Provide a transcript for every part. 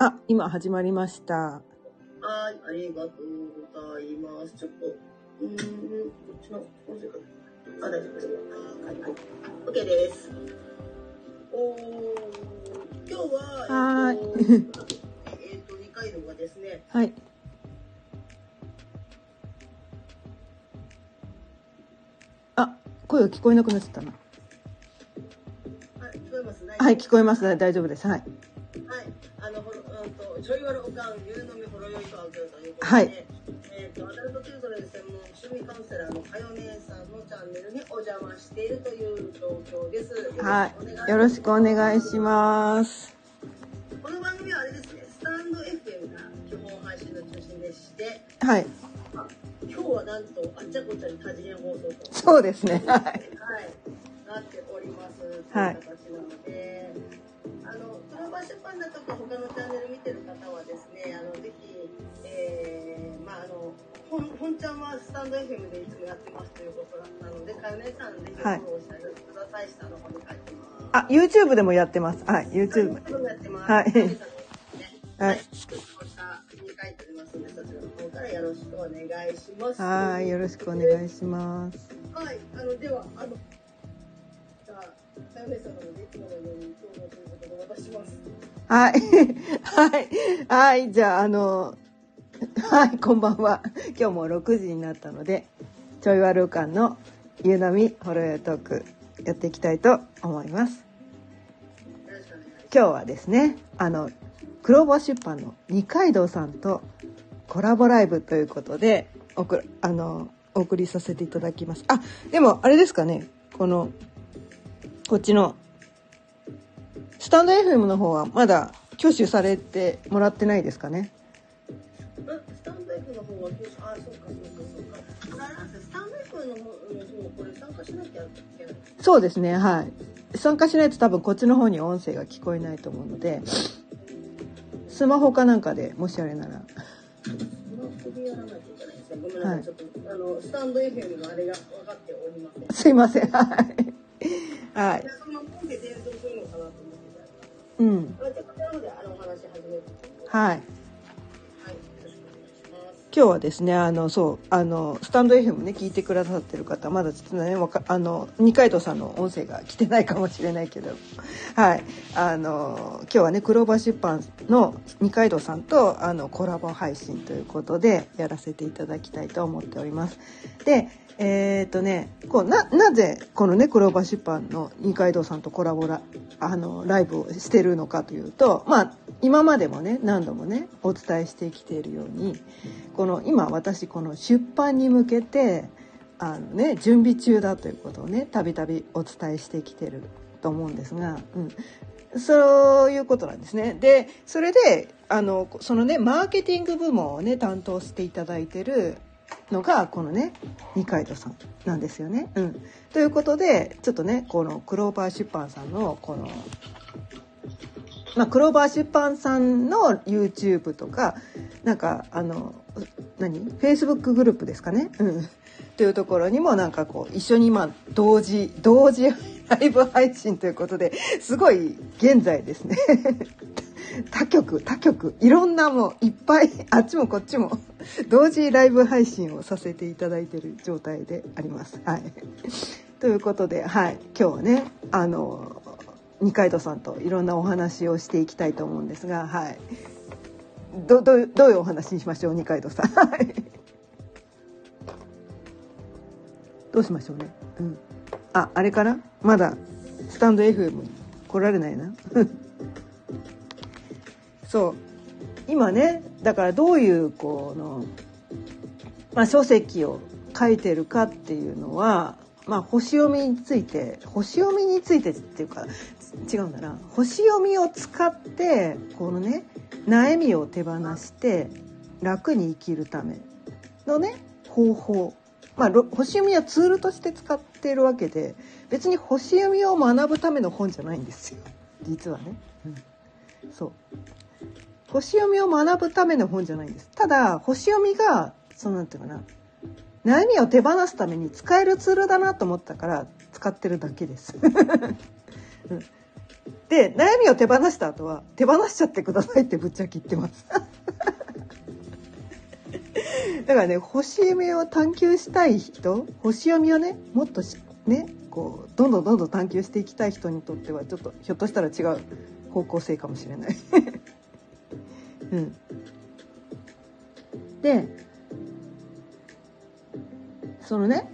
あ、今始まりました。はい、ありがとうございます。ちょっと、うーん、こっちの音声かな。あ、大丈夫です。はい、はい。OK です。おー、今日は、はいえっと、二階堂がですね、はい。あ、声が聞こえなくなっちゃったな。はい、聞こえます？はい、聞こえまます。大丈夫です。はい。ちょいわるおかん、ゆうのみほろよいとあうけるということで、はいえっと、アダルトチルドレン専門趣味カウンセラーのかよ姉さんのチャンネルにお邪魔しているという状況です。はい。よろしくお願いします。この番組はあれですね、スタンド FM が基本配信の中心でして、はい。今日はなんとあっちゃこっちゃに多次元放送と、そうですね。はい。はい、なっておりますというはい形なので、あの、クローバー出版だとか他のチャンネル見てる方はですね、あの、ぜひ、えー、まああの、本本ちゃんはスタンド FM でいつもやってますということなので、かよねさんぜひフォローしてください。下の方に書いてます。あ、YouTube でもやってます。はい、YouTube。やってます。はいはい。書いておりますので、そちらの方からよろしくお願いします。はい、よろしくお願いします。はい、あの、では、あの、はい。はい。はい。じゃあ、あの、はい、こんばんは。今日も6時になったので、ちょいわる館のゆうなみほろよトークやっていきたいと思います。よろしくお願いします。今日はですね、あの、クローバー出版の二階堂さんとコラボライブということで、おくあの、お送りさせていただきます。あ、でもあれですかね、この、こっちの、スタンド FM の方はまだ挙手されてもらってないですかね。あスタンド F の方は、あ、そうか、そうか、そうか。あれなんですよスタンド F の方の方、これ参加しなきゃいけない。そうですね、はい。参加しないと多分こっちの方に音声が聞こえないと思うので、スマホかなんかでもしあれなら。スタンド FM のあれが分かっておりません。すいません、はい。はい、。その本で転送するのかなと思ってうん。はい。はい、今日はですね、あの、そう、あの、スタンド FM ね、聞いてくださってる方、まだちょっとね、わか、あの、二階堂さんの音声が来てないかもしれないけど、はい。あの、今日はね、クローバー出版の二階堂さんと、あの、コラボ配信ということで、やらせていただきたいと思っております。で、えっ、とね、こう、な、なぜ、このね、クローバー出版の二階堂さんとコラボラ、あの、ライブをしてるのかというと、まあ、今までもね、何度もね、お伝えしてきているように、この今私この出版に向けてあのね準備中だということをねたびたびお伝えしてきてると思うんですが、うん、そういうことなんですね。でそれであのそのねマーケティング部門をね担当していただいてるのがこのね二階堂さんなんですよね。うん、ということでちょっとねこのクローバー出版さんのこのまあ、クローバー出版さんの YouTube とかなんかあの何？Facebook グループですかね、うん、というところにもなんかこう一緒に今同時同時ライブ配信ということですごい現在ですね。他局他局いろんなもういっぱいあっちもこっちも同時ライブ配信をさせていただいてる状態であります。はい、ということで、はい、今日はねあの二階堂さんといろんなお話をしていきたいと思うんですが、はい。どどうどういうお話にしましょう二階堂さん。はいどうしましょうね。うん。ああれかな？まだスタンド FM に来られないな。そう。今ねだからどういうこの、まあ、書籍を書いてるかっていうのは、まあ、星読みについて星読みについてっていうか違うんだな。星読みを使ってこのね悩みを手放して楽に生きるためのね方法。まあろ星読みはツールとして使っているわけで別に星読みを学ぶための本じゃないんですよ。実はね。うん、そう星読みを学ぶための本じゃないんですただ星読みがそうなんていうかな悩みを手放すために使えるツールだなと思ったから使ってるだけです。う んで悩みを手放した後は手放しちゃってくださいってぶっちゃけ言ってます だからね星読みを探求したい人星読みをねもっとねこうどんどんどんどん探求していきたい人にとってはちょっとひょっとしたら違う方向性かもしれない。うん、でそのね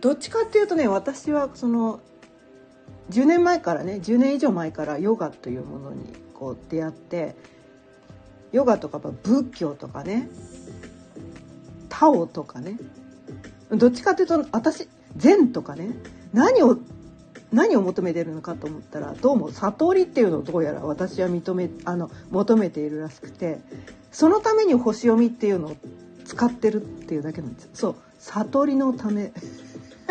どっちかっていうとね私はその10年前からね10年以上前からヨガというものにこう出会ってヨガとか仏教とかねタオとかねどっちかっていうと私禅とかね何を何を求めてるのかと思ったらどうも悟りっていうのをどうやら私は認めあの求めているらしくてそのために星読みっていうのを使ってるっていうだけなんです。そう悟りのため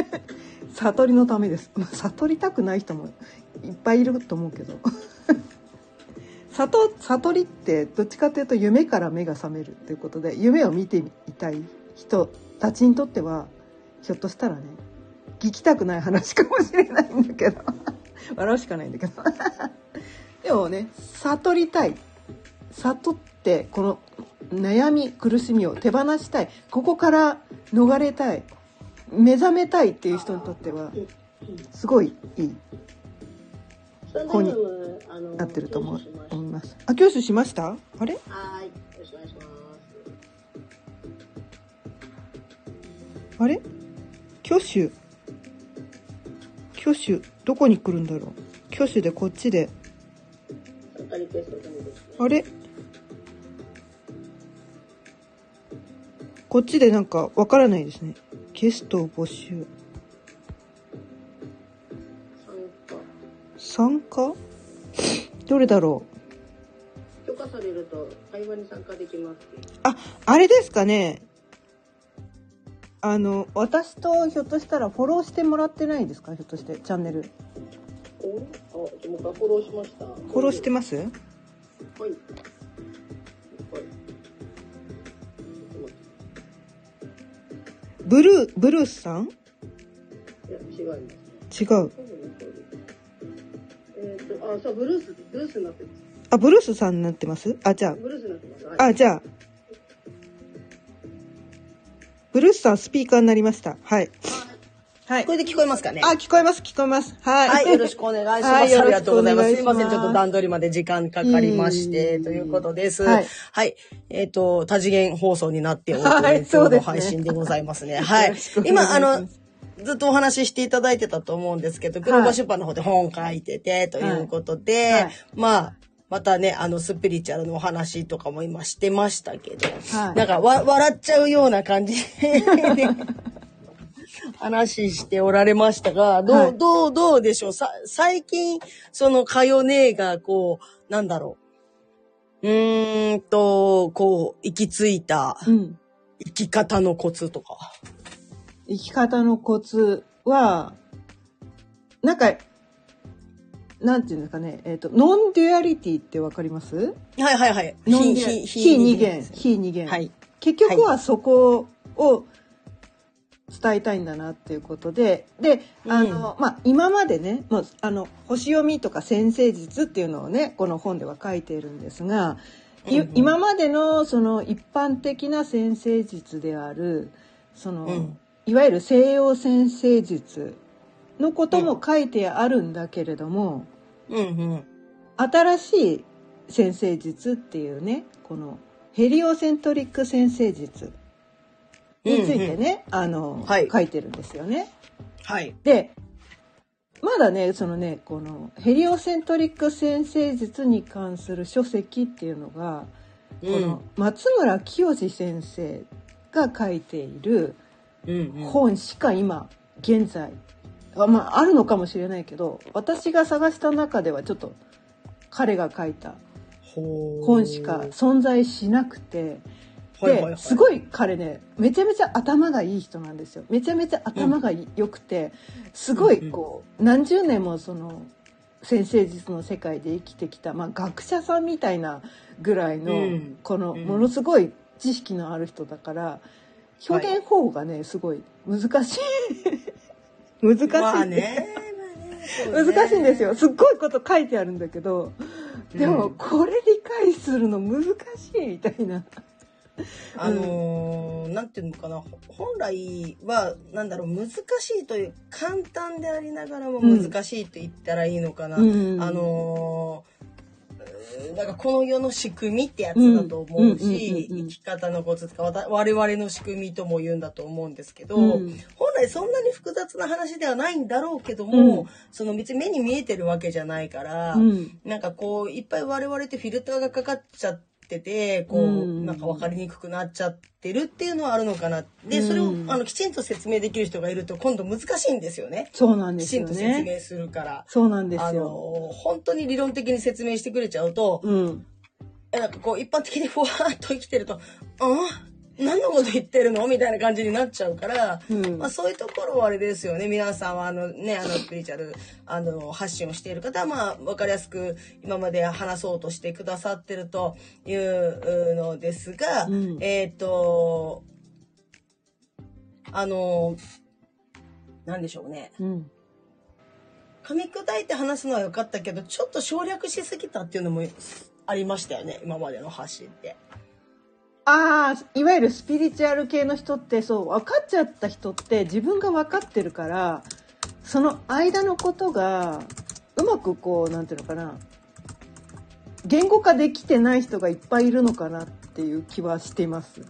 悟りのためです。悟りたくない人もいっぱいいると思うけど。悟悟りってどっちかっていうと夢から目が覚めるっていうことで夢を見てみたい人たちにとってはひょっとしたらね聞きたくない話かもしれないんだけど。笑うしかないんだけど。でもね悟りたい。悟ってこの悩み苦しみを手放したい。ここから逃れたい。目覚めたいっていう人にとってはすごいいい。本になってると思います。あ、教習しました？あれ？あれ？挙手挙手どこに来るんだろう？挙手でこっちで。あれ？こっちでなんかわからないですね。ゲストを募集。参加どれだろう？許可されると会話に参加できます。あ、あれですかね。あの、私とひょっとしたらフォローしてもらってないですか？ひょっとして、チャンネル。フォローしました。フォローしてます？はい。ブルー、ブルースさん？いや、違います。違う。えっ、ー、と、あ、そう、ブルース、ブルースになってます。あ、ブルースさんになってます？あ、じゃあ。ブルースになってます。はい、あ、じゃあ。ブルースさんスピーカーになりました。はい。はい。これで聞こえますかね？あ、聞こえます、聞こえます。はい。はい、よろしくお願いします。はい、ありがとうございます。すいません、ちょっと段取りまで時間かかりまして、ということです。はい。はい。えっ、ー、と、多次元放送になっておるという今日の配信でございますね。はい。今、あの、ずっとお話ししていただいてたと思うんですけど、グローバ出版の方で本書いてて、ということで、はい、まあ、またね、あの、スピリチュアルのお話とかも今してましたけど、はい、なんかわ、笑っちゃうような感じで 話しておられましたが、どう、はい、どう、どうでしょう？さ、最近、その、かよねが、こう、なんだろう？うーんと、こう、行き着いた、生き方のコツとか。生き方のコツは、なんか、なんていうんですかね、えっ、ー、と、 non-duality ってわかります？はいはいはい。非二元。非二元。はい。結局はそこを伝えたいんだなっていうことで、で、あの、うん、まあ、今までね、もう、あの、星読みとか先生術っていうのをね、この本では書いているんですが、うんうん、今までのその一般的な先生術である、その、うん、いわゆる西洋先生術のことも書いてあるんだけれども、うんうん、新しい先生術っていうねこのヘリオセントリック先生術についてね、うんうん、あの、はい、書いてるんですよね。はい、でまだねそのねこのヘリオセントリック先生術に関する書籍っていうのが、うん、この松村清先生が書いている本しか今現在あまああるのかもしれないけど私が探した中ではちょっと彼が書いた本しか存在しなくて。ですごい彼ねめちゃめちゃ頭がいい人なんですよ。めちゃめちゃ頭が良くて、すごいこう何十年もその先生術の世界で生きてきた、まあ、学者さんみたいなぐらいの、このものすごい知識のある人だから表現方法がねすごい難しい難しい。まあね。難しいんですよ。すっごいこと書いてあるんだけどでもこれ理解するの難しいみたいな。あのー、なんていうのかな。本来はなんだろう難しいという簡単でありながらも難しいと言ったらいいのかな、うん。あのーなんかこの世の仕組みってやつだと思うし、生き方のコツとか我々の仕組みとも言うんだと思うんですけど、うん。本来そんなに複雑な話ではないんだろうけども、うん。その別に目に見えてるわけじゃないから、うん。なんかこういっぱい我々ってフィルターがかかっちゃっててこう、うんなんか分かりにくくなっちゃってるっていうのはあるのかなでそれをうんあのきちんと説明できる人がいると今度難しいんですよね。そうなんできちんすよね。と説明するから。そうなんであすよ。の本当に理論的に説明してくれちゃうと、うん。えなんかこう一般的にふわーっと生きてると「うん？何のこと言ってるの?」みたいな感じになっちゃうから、うんまあ、そういうところはあれですよね皆さんはあのねあのスピリチュアルあの発信をしている方はまあ分かりやすく今まで話そうとしてくださってるというのですが、うんえっ、とあのなんでしょうねうん。噛み砕いて話すのは良かったけどちょっと省略しすぎたっていうのもありましたよね今までの発信って。ああ、いわゆるスピリチュアル系の人って、そう、分かっちゃった人って自分が分かってるから、その間のことが、うまくこう、なんていうのかな、言語化できてない人がいっぱいいるのかなっていう気はしています。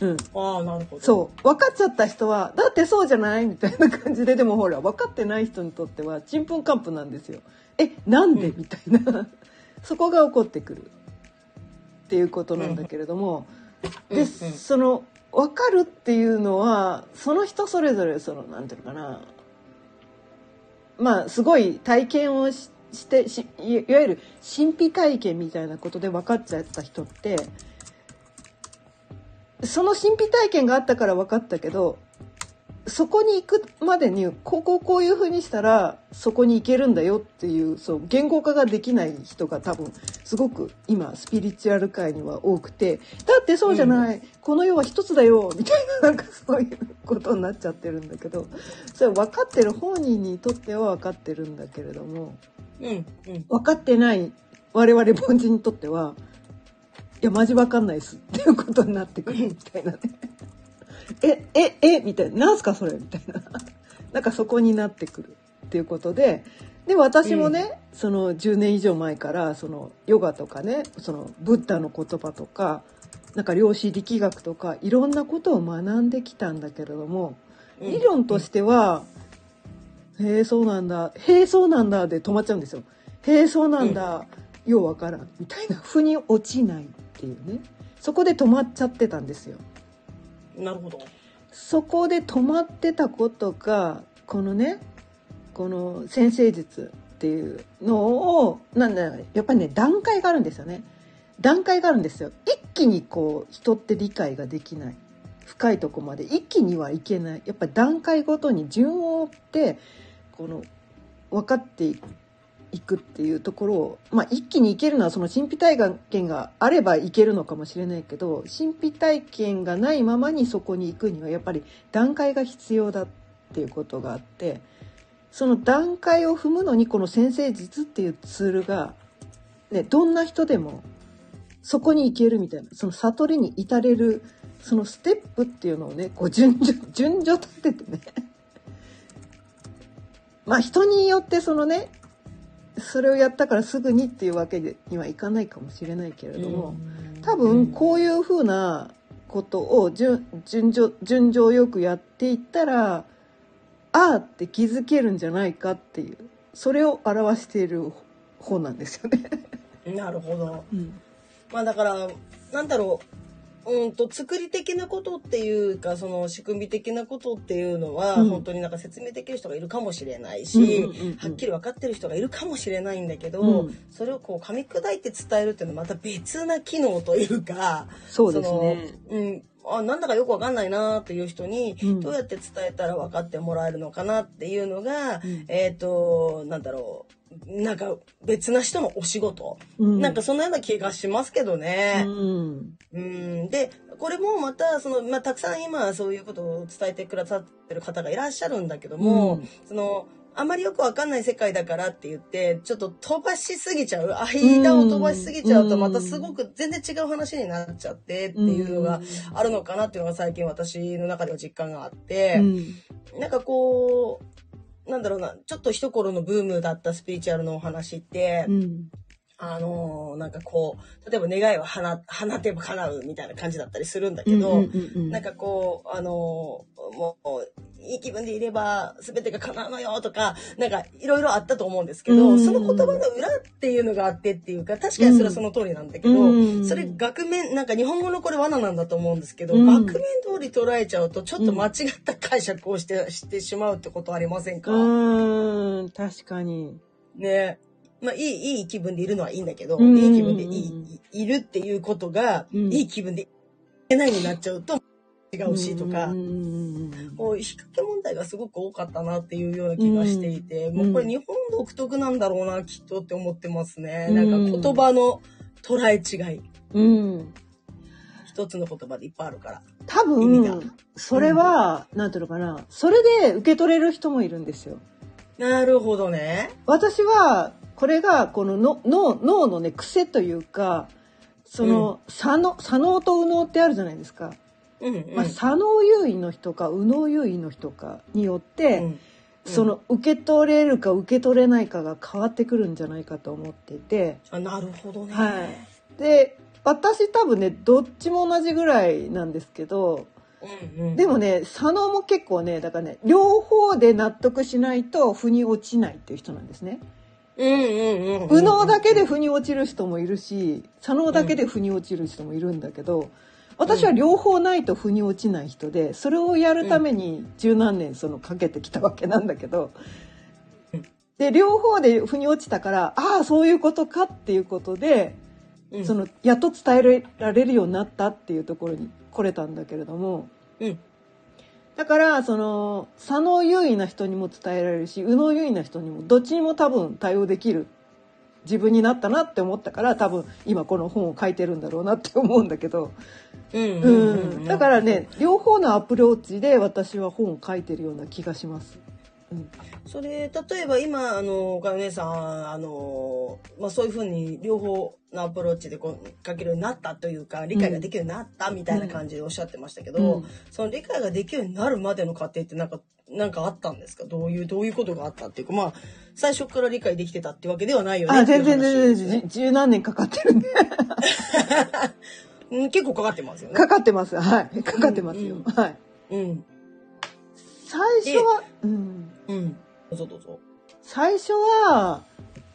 うん。ああなるほど。そう。分かっちゃった人は、だってそうじゃないみたいな感じで、でもほら、分かってない人にとっては、ちんぷんかんぷんなんですよ。え、なんで、うんみたいな。そこが起こってくる。っていうことなんだけれども、で、うんうんその、分かるっていうのは、その人それぞれ、その、なんていうのかな。まあ、すごい体験をししてしいいわゆる神秘体験みたいなことで分かっちゃった人ってその神秘体験があったから分かったけどそこに行くまでにこうこうこういうふうにしたらそこに行けるんだよっていうそう言語化ができない人が多分すごく今スピリチュアル界には多くてだってそうじゃない、この世は一つだよみたいななんかそういうことになっちゃってるんだけどそれ分かってる本人にとっては分かってるんだけれどもうんうん。分かってない我々凡人にとってはいやマジ分かんないっすっていうことになってくるみたいなね。え、え、え、みたいな。なんすかそれ？みたいな。なんかそこになってくるっていうことで、で、私もね、その10年以上前から、そのヨガとかね、そのブッダの言葉とか、なんか量子力学とか、いろんなことを学んできたんだけれども、うん理論としては、へえ、そうなんだ、へえ、そうなんだで止まっちゃうんですよ。へえ、そうなんだ、ようわからん、みたいな、腑に落ちないっていうね。そこで止まっちゃってたんですよ。なるほど。そこで止まってたことがこのねこの先生術っていうのをなんだやっぱりね段階があるんですよね。段階があるんですよ。一気にこう人って理解ができない。深いとこまで。一気にはいけない。やっぱり段階ごとに順を追ってこの分かっていく。行くっていうところを、まあ、一気にいけるのはその神秘体験があればいけるのかもしれないけど神秘体験がないままにそこに行くにはやっぱり段階が必要だっていうことがあってその段階を踏むのにこの先生術っていうツールが、ね、どんな人でもそこに行けるみたいなその悟りに至れるそのステップっていうのをねこう順序順序立ててね。まあ人によってそのねそれをやったからすぐにっていうわけにはいかないかもしれないけれども、多分こういうふうなことを順順序順序よくやっていったらああって気づけるんじゃないかっていうそれを表している本なんですよね。なるほど。うんまあだから、なんだろう。うんと作り的なことっていうかその仕組み的なことっていうのは、うん。本当になんか説明できる人がいるかもしれないし、うんうんうんうん。はっきり分かってる人がいるかもしれないんだけど、うん。それをこう噛み砕いて伝えるっていうのはまた別な機能というかそうですね。うんあなんだかよくわかんないなっていう人にうん。どうやって伝えたら分かってもらえるのかなっていうのが、うん。えっ、となんだろうなんか別な人のお仕事、うん。なんかそんなような気がしますけどね。うん。うん、でこれもまたその、まあ、たくさん今そういうことを伝えてくださってる方がいらっしゃるんだけども、うん。そのあまりよくわかんない世界だからって言って、ちょっと飛ばしすぎちゃう。間を飛ばしすぎちゃうと、うんまたすごく全然違う話になっちゃってっていうのがあるのかなっていうのが最近私の中では実感があって、うん。なんかこう、なんだろうな、ちょっと一頃のブームだったスピリチュアルのお話って、うん。あのーなんかこう、例えば願いは放放てば叶うみたいな感じだったりするんだけど、うんうんうん。なんかこう、あのーもう、いい気分でいれば全てが叶うのよとか、なんかいろいろあったと思うんですけど、うん。その言葉の裏っていうのがあってっていうか、確かにそれはその通りなんだけど、うん。それ額面、なんか日本語のこれ罠なんだと思うんですけど、うん。額面通り捉えちゃうとちょっと間違った解釈をして、してしまうってことありませんか、うん。確かに。ね。まあ、いい、いい気分でいるのはいいんだけど、うん。いい気分でいい、いいるっていうことが、うん。いい気分でいけないになっちゃうと違うしとか、うん。う引っ掛け問題がすごく多かったなっていうような気がしていて、もうこれ日本独特なんだろうな、きっとって思ってますね。うん。なんか言葉の捉え違い。うん。一つの言葉でいっぱいあるから。多意味が。分それは、なんていうのかな。それで受け取れる人もいるんですよ。なるほどね。私はこれがこのの脳脳のね癖というかその、左脳左脳と右脳ってあるじゃないですか、うん、うん。まあ、左脳優位の人か右脳優位の人かによって、うんその受け取れるか受け取れないかが変わってくるんじゃないかと思っていて、あ、なるほどね。はい、で私多分ねどっちも同じぐらいなんですけどうんうん、でもね左脳も結構ねだからね両方で納得しないと腑に落ちないっていう人なんですね。うんうんうんうん。右脳だけで腑に落ちる人もいるし左脳だけで腑に落ちる人もいるんだけど私は両方ないと腑に落ちない人でそれをやるために十何年そのかけてきたわけなんだけどうん。で両方で腑に落ちたからああそういうことかっていうことでうん、そのやっと伝えられるようになったっていうところに来れたんだけれどもうん。だからその左脳優位な人にも伝えられるし右脳優位な人にもどっちにも多分対応できる自分になったなって思ったから多分今この本を書いてるんだろうなって思うんだけど、だからね両方のアプローチで私は本を書いてるような気がします。うん。それ例えば今あの岡お姉さんあの、まあ、そういうふうに両方のアプローチでこう書けるようになったというか理解ができるようになったみたいな感じでおっしゃってましたけど、うん。その理解ができるようになるまでの過程ってなんかなんかあったんですか？どういうどういうことがあったっていうかまあ最初から理解できてたってわけではないよねあ全然全然じ十何年かかってるんで うん結構かかってますよね。かかってますはいかかってますよ、うんはいうん最初はうんうんどうぞどうぞ。最初は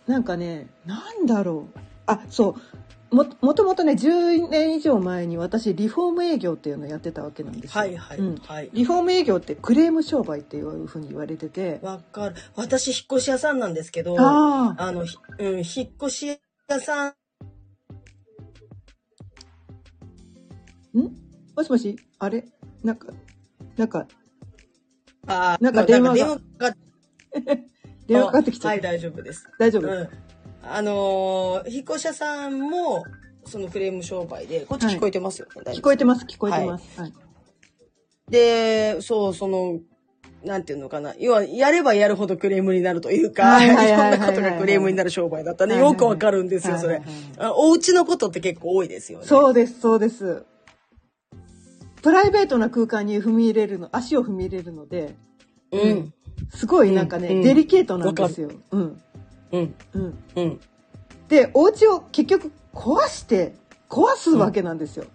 なんかねなんだろうあそうももともとね10年以上前に私リフォーム営業っていうのをやってたわけなんですよ。はいはい、うんはい。リフォーム営業ってクレーム商売っていうふうに言われててわかる。私引っ越し屋さんなんですけど。あああの、ひうん、引っ越し屋さん、もしもし？あれ？なんかなんかあーなんか電話が。電話が電話かかってきちゃっはい、た、大丈夫です。大丈夫、うん。あのー引っ越し屋さんも、そのクレーム商売で、こっち聞こえてますよね、大丈夫聞こえてます聞こえてます、はい。で、そう、その、なんていうのかな。要は、やればやるほどクレームになるというか、はいいはいはいはいはい。ろんなことがクレームになる商売だったね。はいはいはいよくわかるんですよ、それ。はいはいはい。あお家のことって結構多いですよね。そうですそうですプライベートな空間に踏み入れるの足を踏み入れるのでうん。すごいなんかね、うんデリケートなんですよ。うんうん。うん、うん。でお家を結局壊して壊すわけなんですよ。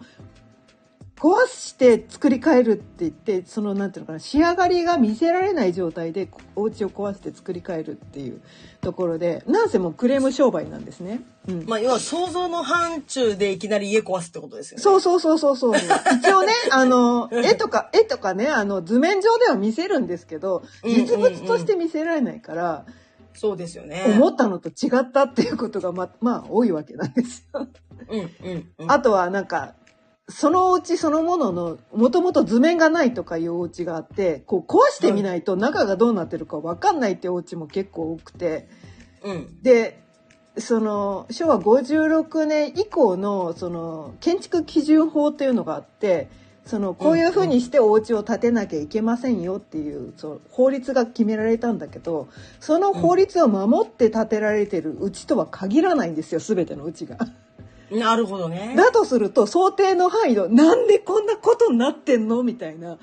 壊して作り変えるって言ってそのなんていうのかな仕上がりが見せられない状態でお家を壊して作り変えるっていうところでなんせもうクレーム商売なんですね。うんまあ、要は想像の範疇でいきなり家壊すってことですよね。そうそうそうそうそう。一応ね、あの、絵とか、絵とかね、あの、図面上では見せるんですけど、実物として見せられないから、そうですよね。思ったのと違ったっていうことがま、まあ、多いわけなんですよ。うんうんうん。あとは、なんか、そのお家そのものの、もともと図面がないとかいうお家があって、こう、壊してみないと中がどうなってるかわかんないっていうお家も結構多くて、うん。でその昭和56年以降のその建築基準法っていうのがあってそのこういうふうにしてお家を建てなきゃいけませんよっていうそう法律が決められたんだけどその法律を守って建てられてるうちとは限らないんですよ全てのうちが。なるほどね。だとすると想定の範囲のなんでこんなことになってんの？みたいな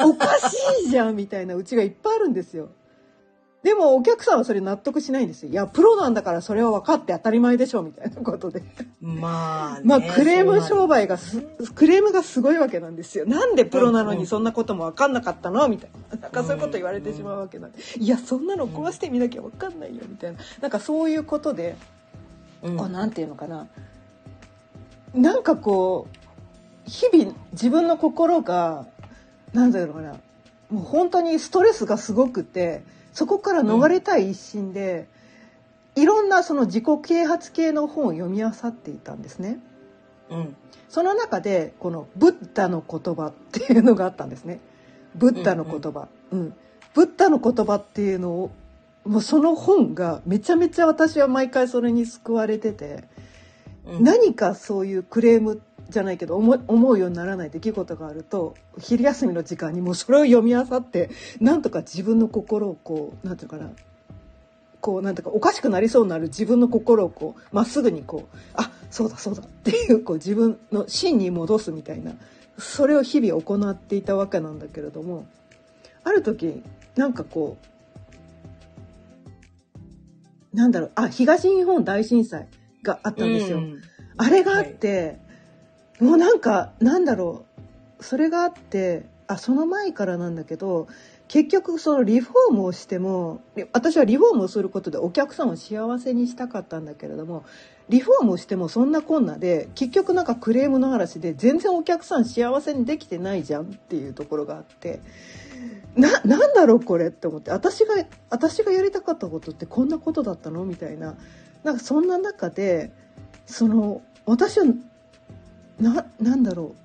おかしいじゃんみたいなうちがいっぱいあるんですよ。でもお客さんはそれ納得しないんですよ。いや、プロなんだからそれは分かって当たり前でしょみたいなことで。まあ、ね、まあクレーム商売がす、クレームがすごいわけなんですよ。なんでプロなのにそんなことも分かんなかったの？みたいな。なんかそういうこと言われてしまうわけなんで。いや、そんなの壊してみなきゃ分かんないよみたいな。なんかそういうことで、うん、こうなんていうのかな。なんかこう、日々自分の心が、なんだろうかな。もう本当にストレスがすごくて、そこから逃れたい一心で、うん、いろんなその自己啓発系の本を読み漁っていたんですね。うん、その中でこのブッダの言葉っていうのがあったんですね。ブッダの言葉。うん、うん、ブッダの言葉っていうのをもうその本がめちゃめちゃ私は毎回それに救われてて、うん、何かそういうクレームじゃないけど思思うようにならない出来事があると昼休みの時間にもうそれを読み漁ってなんとか自分の心をこうなんていうかなこうなんていうかおかしくなりそうになる自分の心をこうまっすぐにこうあそうだそうだっていうこう自分の芯に戻すみたいなそれを日々行っていたわけなんだけれどもある時なんかこうなんだろうあ東日本大震災があったんですよ。あれがあって、はいもうなんかなんだろうそれがあってあその前からなんだけど結局そのリフォームをしても私はリフォームをすることでお客さんを幸せにしたかったんだけれどもリフォームをしてもそんなこんなで結局なんかクレームの嵐で全然お客さん幸せにできてないじゃんっていうところがあってななんだろうこれって思って私が私がやりたかったことってこんなことだったのみたいな。なんかそんな中でその私はななんだろう。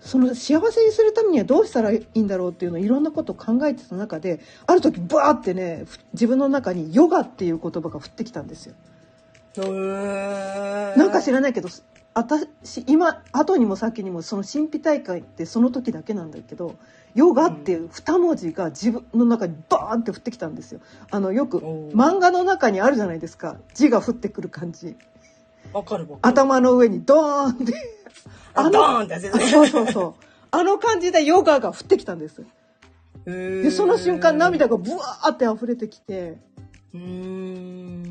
その幸せにするためにはどうしたらいいんだろうっていうのをいろんなことを考えてた中である時バーってね自分の中にヨガっていう言葉が降ってきたんですよ。なんか知らないけど私今後にも先にもその神秘大会ってその時だけなんだけどヨガっていう2文字が自分の中にバーンって降ってきたんですよ。あのよく漫画の中にあるじゃないですか字が降ってくる感じ。わかる頭の上にドーンって。あドーンってそうそうそう。あの感じでヨガが降ってきたんです。で、その瞬間涙がブワーって溢れてきて。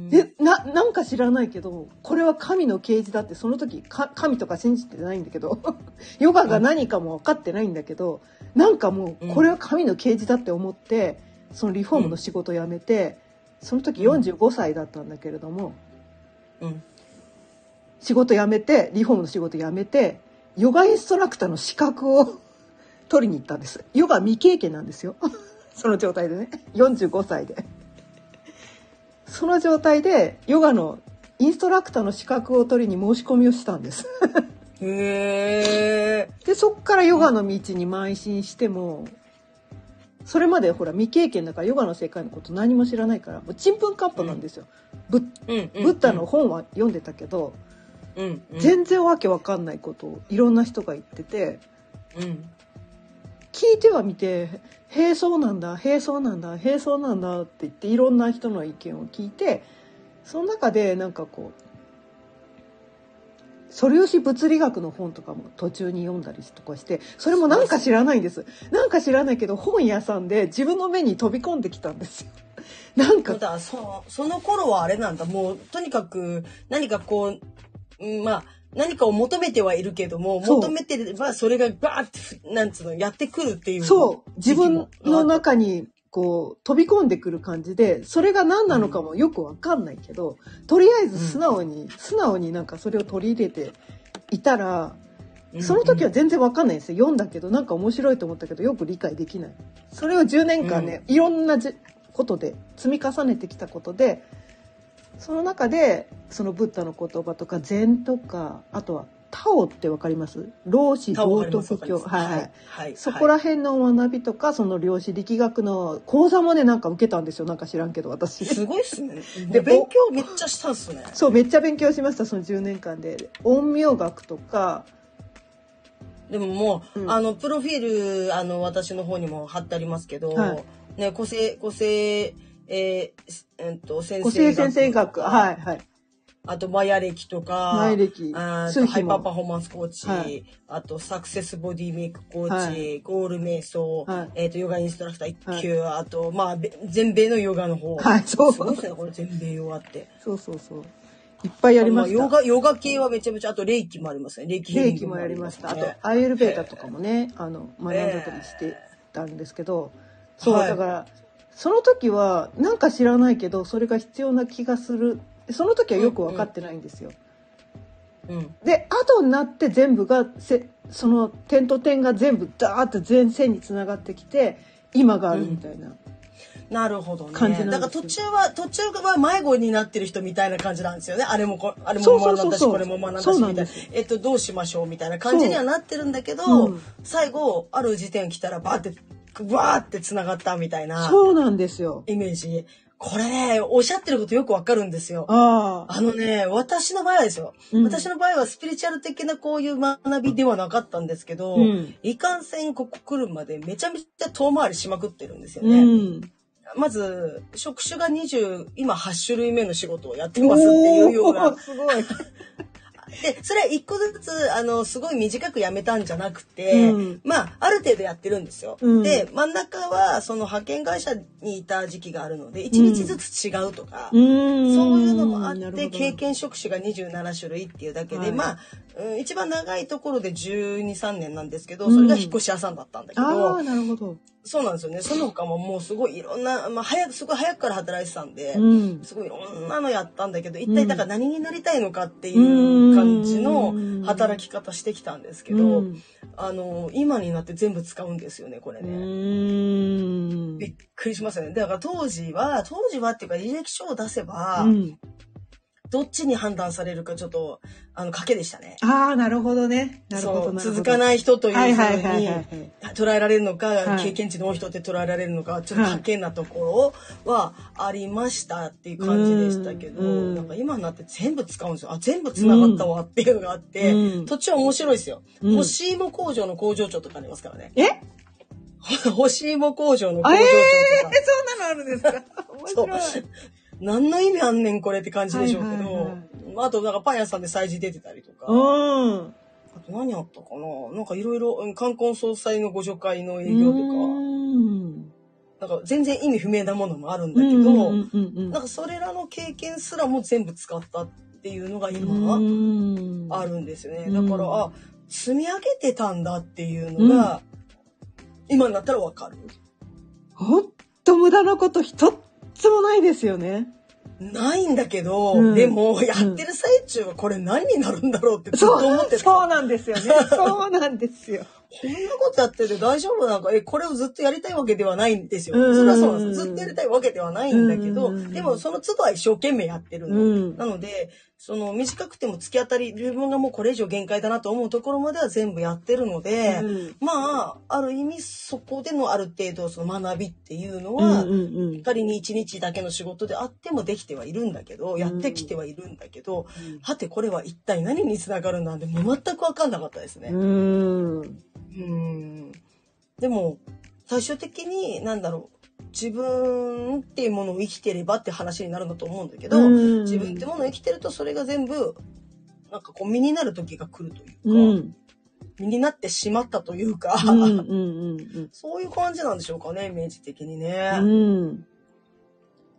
で、な、なんか知らないけど、これは神の啓示だって、その時、か神とか信じてないんだけど、ヨガが何かも分かってないんだけど、なんかもう、これは神の啓示だって思って、そのリフォームの仕事を辞めて、その時45歳だったんだけれども、うん、仕事辞めてリフォームの仕事辞めてヨガインストラクターの資格を 取りに行ったんです。ヨガ未経験なんですよ。その状態でね。45歳でその状態でヨガのインストラクターの資格を取りに申し込みをしたんです。へでそっからヨガの道に邁進してもそれまでほら未経験だからヨガの世界のこと何も知らないからもうちんぷんかっぱなんですよ、うん、ブッダの本は読んでたけど、うんうん、全然わけわかんないことをいろんな人が言ってて、うん、聞いてはみて「へえそうなんだへえそうなんだへえそうなんだ」って言っていろんな人の意見を聞いてその中でなんかこう素粒子物理学の本とかも途中に読んだりとかしてそれもなんか知らないんです。なんか知らないけど本屋さんで自分の目に飛び込んできたんです。よ なんかだそその頃はあれなんだ。もうとにかく何かこうまあ、何かを求めてはいるけども、求めてればそれがバーって、なんつうの、やってくるっていう。そう。自分の中に、こう、飛び込んでくる感じで、それが何なのかもよくわかんないけど、うん、とりあえず素直に、うん、素直になんかそれを取り入れていたら、その時は全然わかんないですよ。読んだけど、なんか面白いと思ったけど、よく理解できない。それを10年間ね、うん、いろんなことで積み重ねてきたことで、その中でそのブッダの言葉とか禅とかあとはタオってわかります？老子道徳教。はいはい、はい、そこら辺の学びとかその量子力学の講座もねなんか受けたんですよ。なんか知らんけど私。すごいっすね。で勉強めっちゃしたっすね。そうめっちゃ勉強しましたその10年間で。陰陽学とか。でももう、うん。あの、プロフィール、あの、私の方にも貼ってありますけど、はい。ね、個性、個性、えーすえっと、先生先生学、はい、はい。あと、マヤ歴とか、前歴あとハイパーパフォーマンスコーチ、はいあと、サクセスボディメイクコーチ、はいゴール瞑想、はいえっ、と、ヨガインストラクター1級、あと、まあ、べ全米のヨガの方。はいそうすごい？これ全米ヨガって。そうそうそう。いっぱいやりました。あヨガ、ヨガ系はめちゃめちゃ、あと、霊気もありますね。霊気ヒーリング霊気もやりました。あねと、アイエルベーダとかもね、あの、学んだりしてたんですけど、そう、はいだから、その時は、なんか知らないけど、それが必要な気がする。その時はよく分かってないんですよ。うん。で、後になって全部が、せその点と点が全部ダーッと全線につながってきて、今があるみたいな。なるほどね。だから途中は、途中は迷子になってる人みたいな感じなんですよね。あれもこ、あれも学んだし、そうそうそうこれも学んだし、みたいな。えっと、どうしましょうみたいな感じにはなってるんだけど、うん最後、ある時点来たらバーって、バーって繋がったみたいなそうなんですよ。イメージ。これね、おっしゃってることよくわかるんですよ。あのね、私の場合はですよ。うん私の場合はスピリチュアル的なこういう学びではなかったんですけど、うんいかんせんここ来るまでめちゃめちゃ遠回りしまくってるんですようね。ん。まず、職種が20、今8種類目の仕事をやってますっていうような。すごい。で、それは一個ずつ、あの、すごい短くやめたんじゃなくて、うん。まあ、ある程度やってるんですよ。うん。で、真ん中は、その派遣会社にいた時期があるので、1日ずつ違うとか、うん。そういうのもあって、経験職種が27種類っていうだけで、はい。まあ、うん一番長いところで12、3年なんですけど、それが引っ越し屋さんだったんだけど、ああ、なるほど。そうなんですよね。その他ももうすごいいろんな、まあ、早く、すごい早くから働いてたんで、うん。すごいいろんなのやったんだけど、一体だから何になりたいのかっていう感じの働き方してきたんですけど、うんあの、今になって全部使うんですよね、これうね。ん。びっくりしますよね。だから当時は、当時はっていうか履歴書を出せば、うんどっちに判断されるかちょっと、あの、賭けでしたね。ああ、なるほどね。なるほど。続かない人というふうにはい。捉えられるのか、はい経験値の多い人って捉えられるのか、ちょっと賭けなところはありましたっていう感じでしたけど、うんなんか今になって全部使うんですよ。あ、全部繋がったわっていうのがあって、うん途中面白いですよ。うん干し芋工場の工場長とかありますからね。え？干し芋工場の工場長ええとか。そんなのあるんですか？面白い。そう何の意味あんねんこれって感じでしょうけど、はいはいはいあとなんかパン屋さんで催事出てたりとか、うん。あと何あったかな？なんかいろいろ、うん冠婚葬祭のご助会の営業とか、うん。なんか全然意味不明なものもあるんだだけど、うんうんうんなんかそれらの経験すらも全部使ったっていうのがう今んあるんですよね。うんだから、あ、積み上げてたんだっていうのが、今になったらわかる。ほんと無駄なこと一つもないですよね。ないんだけど、うんでもやってる最中はこれ何になるんだろうってずっと思ってた。そうなんですよね。そうなんですよ。こんなことやってて大丈夫なんか、え、これをずっとやりたいわけではないんですよ。うんそれはそうなんです。ずっとやりたいわけではないんだけど、うんでもその都度は一生懸命やってるの。うんなので、その短くても突き当たり、自分がもうこれ以上限界だなと思うところまでは全部やってるので、うんまあ、ある意味そこでのある程度その学びっていうのうは、んうん仮に一日だけの仕事であってもできてはいるんだけど、やってきてはいるんだけど、はてこれは一体何につながるなんて全く分かんなかったですね。うん。うんでも最終的に何だろう自分っていうものを生きてればって話になるんだと思うんだけど、うん自分ってものを生きてるとそれが全部なんかこう身になる時が来るというか、うん。身になってしまったというか、そういう感じなんでしょうかねイメージ的にね。うん。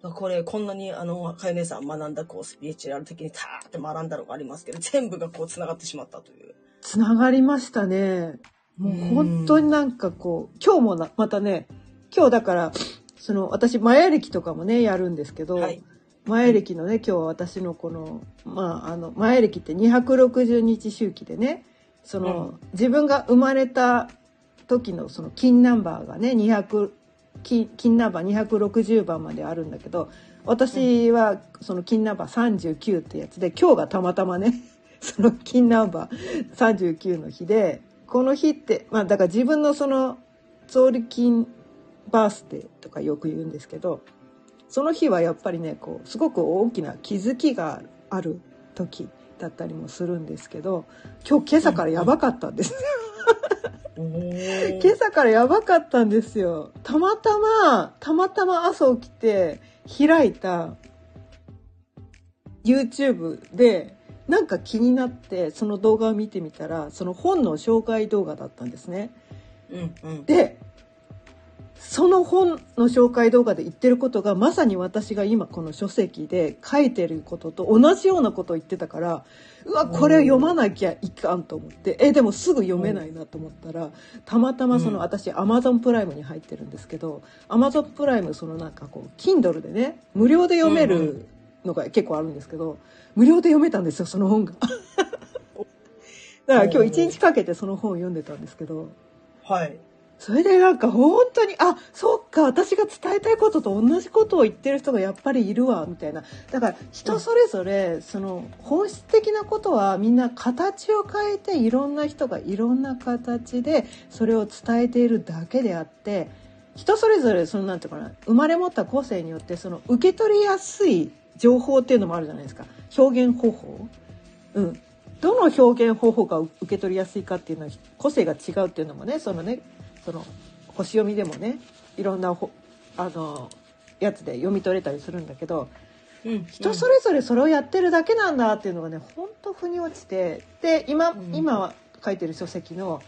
これこんなにあのかよ姉さん学んだこうスピリチュアル的にターって学んだのがありますけど全部がこうつながってしまったという。つながりましたね。もう本当になんかこう、今日もなまたね、今日だから、その私、マヤ歴とかもね、やるんですけど、はい。マヤ歴のね、今日は私のこの、まあ、あの、マヤ歴って260日周期でね、その、自分が生まれた時のその金ナンバーがね、200、金金ナンバー260番まであるんだけど、私はその金ナンバー39ってやつで、今日がたまたまね、その金ナンバー39の日で、この日って、まあだから自分のその、ゾーリ金バースデーとかよく言うんですけど、その日はやっぱりねこうすごく大きな気づきがある時だったりもするんですけど今日今朝からやばかったんです、今朝からやばかったんですよ。たまたま、たまたま朝起きて開いた YouTube でなんか気になってその動画を見てみたらその本の紹介動画だったんですね。うんうん。でその本の紹介動画で言ってることがまさに私が今この書籍で書いてることと同じようなことを言ってたからうわこれを読まなきゃいかんと思ってえでもすぐ読めないなと思ったらたまたまそのうん私アマゾンプライムに入ってるんですけどアマゾンプライムそのなんかこう Kindle でね無料で読めるのが結構あるんですけど無料で読めたんですよその本が。だから今日一日かけてその本を読んでたんですけど。はい。それでなんか本当にあそっか私が伝えたいことと同じことを言ってる人がやっぱりいるわみたいなだから人それぞれその本質的なことはみんな形を変えていろんな人がいろんな形でそれを伝えているだけであって人それぞれそのなんていうかな生まれ持った個性によってその受け取りやすい情報っていうのもあるじゃないですか。表現方法。うん。どの表現方法が受け取りやすいかっていうのは個性が違うっていうのもねそのねその星読みでもねいろんなほあのやつで読み取れたりするんだけどうん。人それぞれそれをやってるだけなんだっていうのがねほんと腑に落ちてで今、うん。今書いてる書籍の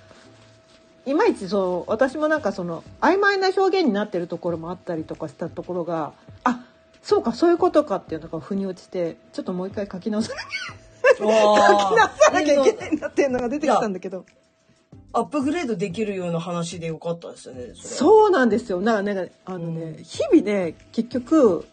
いまいちそう私もなんかその曖昧な表現になってるところもあったりとかしたところがあそうかそういうことかっていうのが腑に落ちてちょっともう一回書き直さなきゃ書き直さなきゃいけないんだっていうのが出てきたんだけど。アップグレードできるような話でよかったですよね。それそうなんですよ。だからね、あのね、うん日々ね、結局、